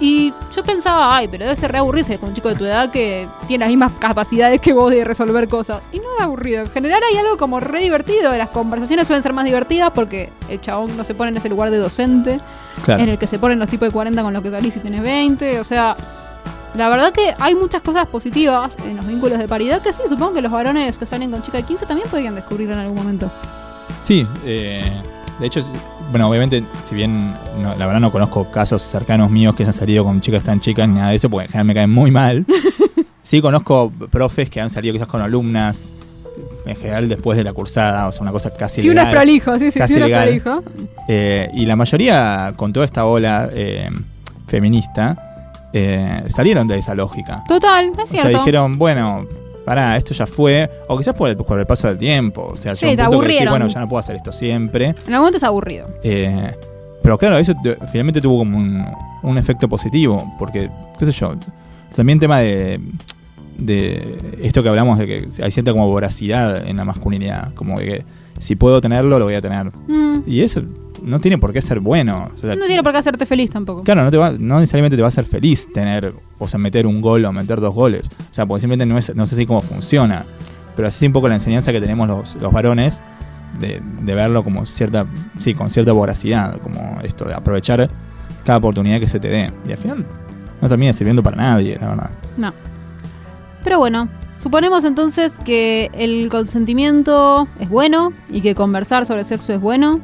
Y yo pensaba, ay, pero debe ser re aburrido ser con un chico de tu edad que tiene las mismas capacidades que vos de resolver cosas. Y no es aburrido. En general hay algo como re divertido. Las conversaciones suelen ser más divertidas porque el chabón no se pone en ese lugar de docente claro. en el que se ponen los tipos de 40 con los que salís y tenés 20. O sea, la verdad que hay muchas cosas positivas en los vínculos de paridad que sí, supongo que los varones que salen con chica de 15 también podrían descubrir en algún momento. Sí, eh, de hecho, bueno, obviamente, si bien no- la verdad no conozco casos cercanos míos que hayan salido con chicas tan chicas ni nada de eso, porque en general me caen muy mal. Sí conozco profes que han salido quizás con alumnas, en general después de la cursada, o sea, una cosa casi si uno es legal. prolijo, sí, sí, Casi si uno es legal. prolijo. Eh, y la mayoría, con toda esta ola eh, feminista, eh, salieron de esa lógica. Total, es O sea, dijeron, bueno, pará, esto ya fue. O quizás por el, por el paso del tiempo. O sea, Sí, llegó un te punto que decís, bueno, ya no puedo hacer esto siempre. En algún momento es aburrido. Eh, pero claro, eso te- finalmente tuvo como un, un efecto positivo. Porque, qué sé yo, también tema de, de esto que hablamos de que hay cierta como voracidad en la masculinidad. Como que si puedo tenerlo, lo voy a tener. Mm, Y eso no tiene por qué ser bueno. O sea, no tiene por qué hacerte feliz tampoco. Claro, no, te va, no necesariamente te va a hacer feliz tener, o sea, meter un gol o meter dos goles. O sea, porque simplemente no, es, no sé así cómo funciona. Pero así es un poco la enseñanza que tenemos los, los varones de, de verlo como cierta, sí, con cierta voracidad, como esto de aprovechar cada oportunidad que se te dé. Y al final no termina sirviendo para nadie, la verdad. No. Pero bueno, suponemos entonces que el consentimiento es bueno y que conversar sobre sexo es bueno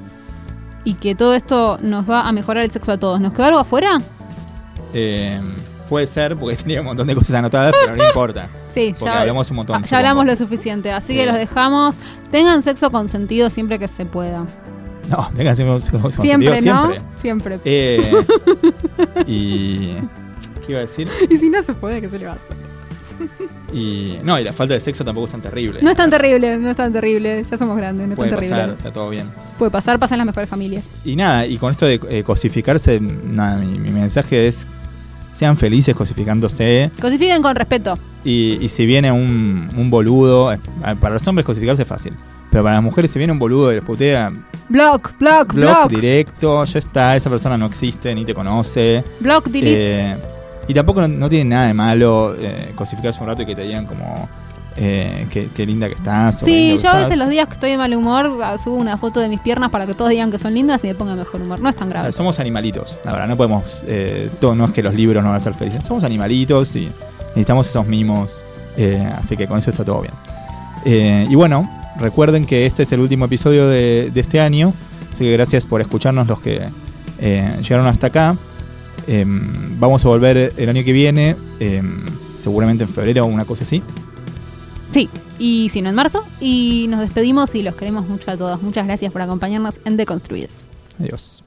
y que todo esto nos va a mejorar el sexo a todos. ¿Nos quedó algo afuera? Eh, puede ser, porque tenía un montón de cosas anotadas, pero no importa. Sí, Porque hablamos un montón, ah, ya hablamos lo suficiente, así que los dejamos. Tengan sexo consentido siempre que se pueda. No, tenga siempre, Siempre, ¿no? siempre. Siempre. Eh, y. ¿Qué iba a decir? Y si no se puede, ¿qué se le va a hacer? Y. No, y la falta de sexo tampoco es tan terrible. No es tan terrible, no es tan terrible. Ya somos grandes, no es Puede tan terrible. pasar, está todo bien. Puede pasar, pasa en las mejores familias. Y nada, y con esto de eh, cosificarse, nada, mi, mi mensaje es. Sean felices cosificándose. Cosifiquen con respeto. Y, y si viene un, un boludo. eh, Para los hombres cosificarse es fácil. Pero para las mujeres, si viene un boludo y les putea, Block, block, block block. directo, ya está, esa persona no existe, ni te conoce. Block, delete. Eh, y tampoco no, no tiene nada de malo eh, cosificarse un rato y que te digan como eh, qué, qué linda que estás. Sí, yo a veces estás. los días que estoy de mal humor ah, subo una foto de mis piernas para que todos digan que son lindas y me ponga mejor humor. No es tan O sea, grave. somos animalitos, la verdad, no podemos, eh, todo, no es que los libros no van a ser felices, somos animalitos y necesitamos esos mimos, eh, así que con eso está todo bien. Eh, y bueno, recuerden que este es el último episodio de, de este año, así que gracias por escucharnos los que eh, llegaron hasta acá. Eh, vamos a volver el año que viene, eh, seguramente en febrero o una cosa así. Sí, y si no en marzo. Y nos despedimos y los queremos mucho a todos. Muchas gracias por acompañarnos en Deconstruides. Adiós.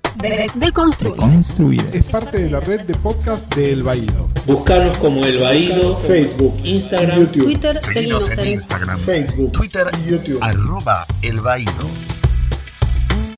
Deconstruides. Construides. Es parte de la red de podcast de El Baído. Buscarnos como El Baído, Facebook, Instagram, YouTube, Twitter, Seguinos seguimos en en Instagram, Facebook, Twitter, YouTube. arroba El Baído.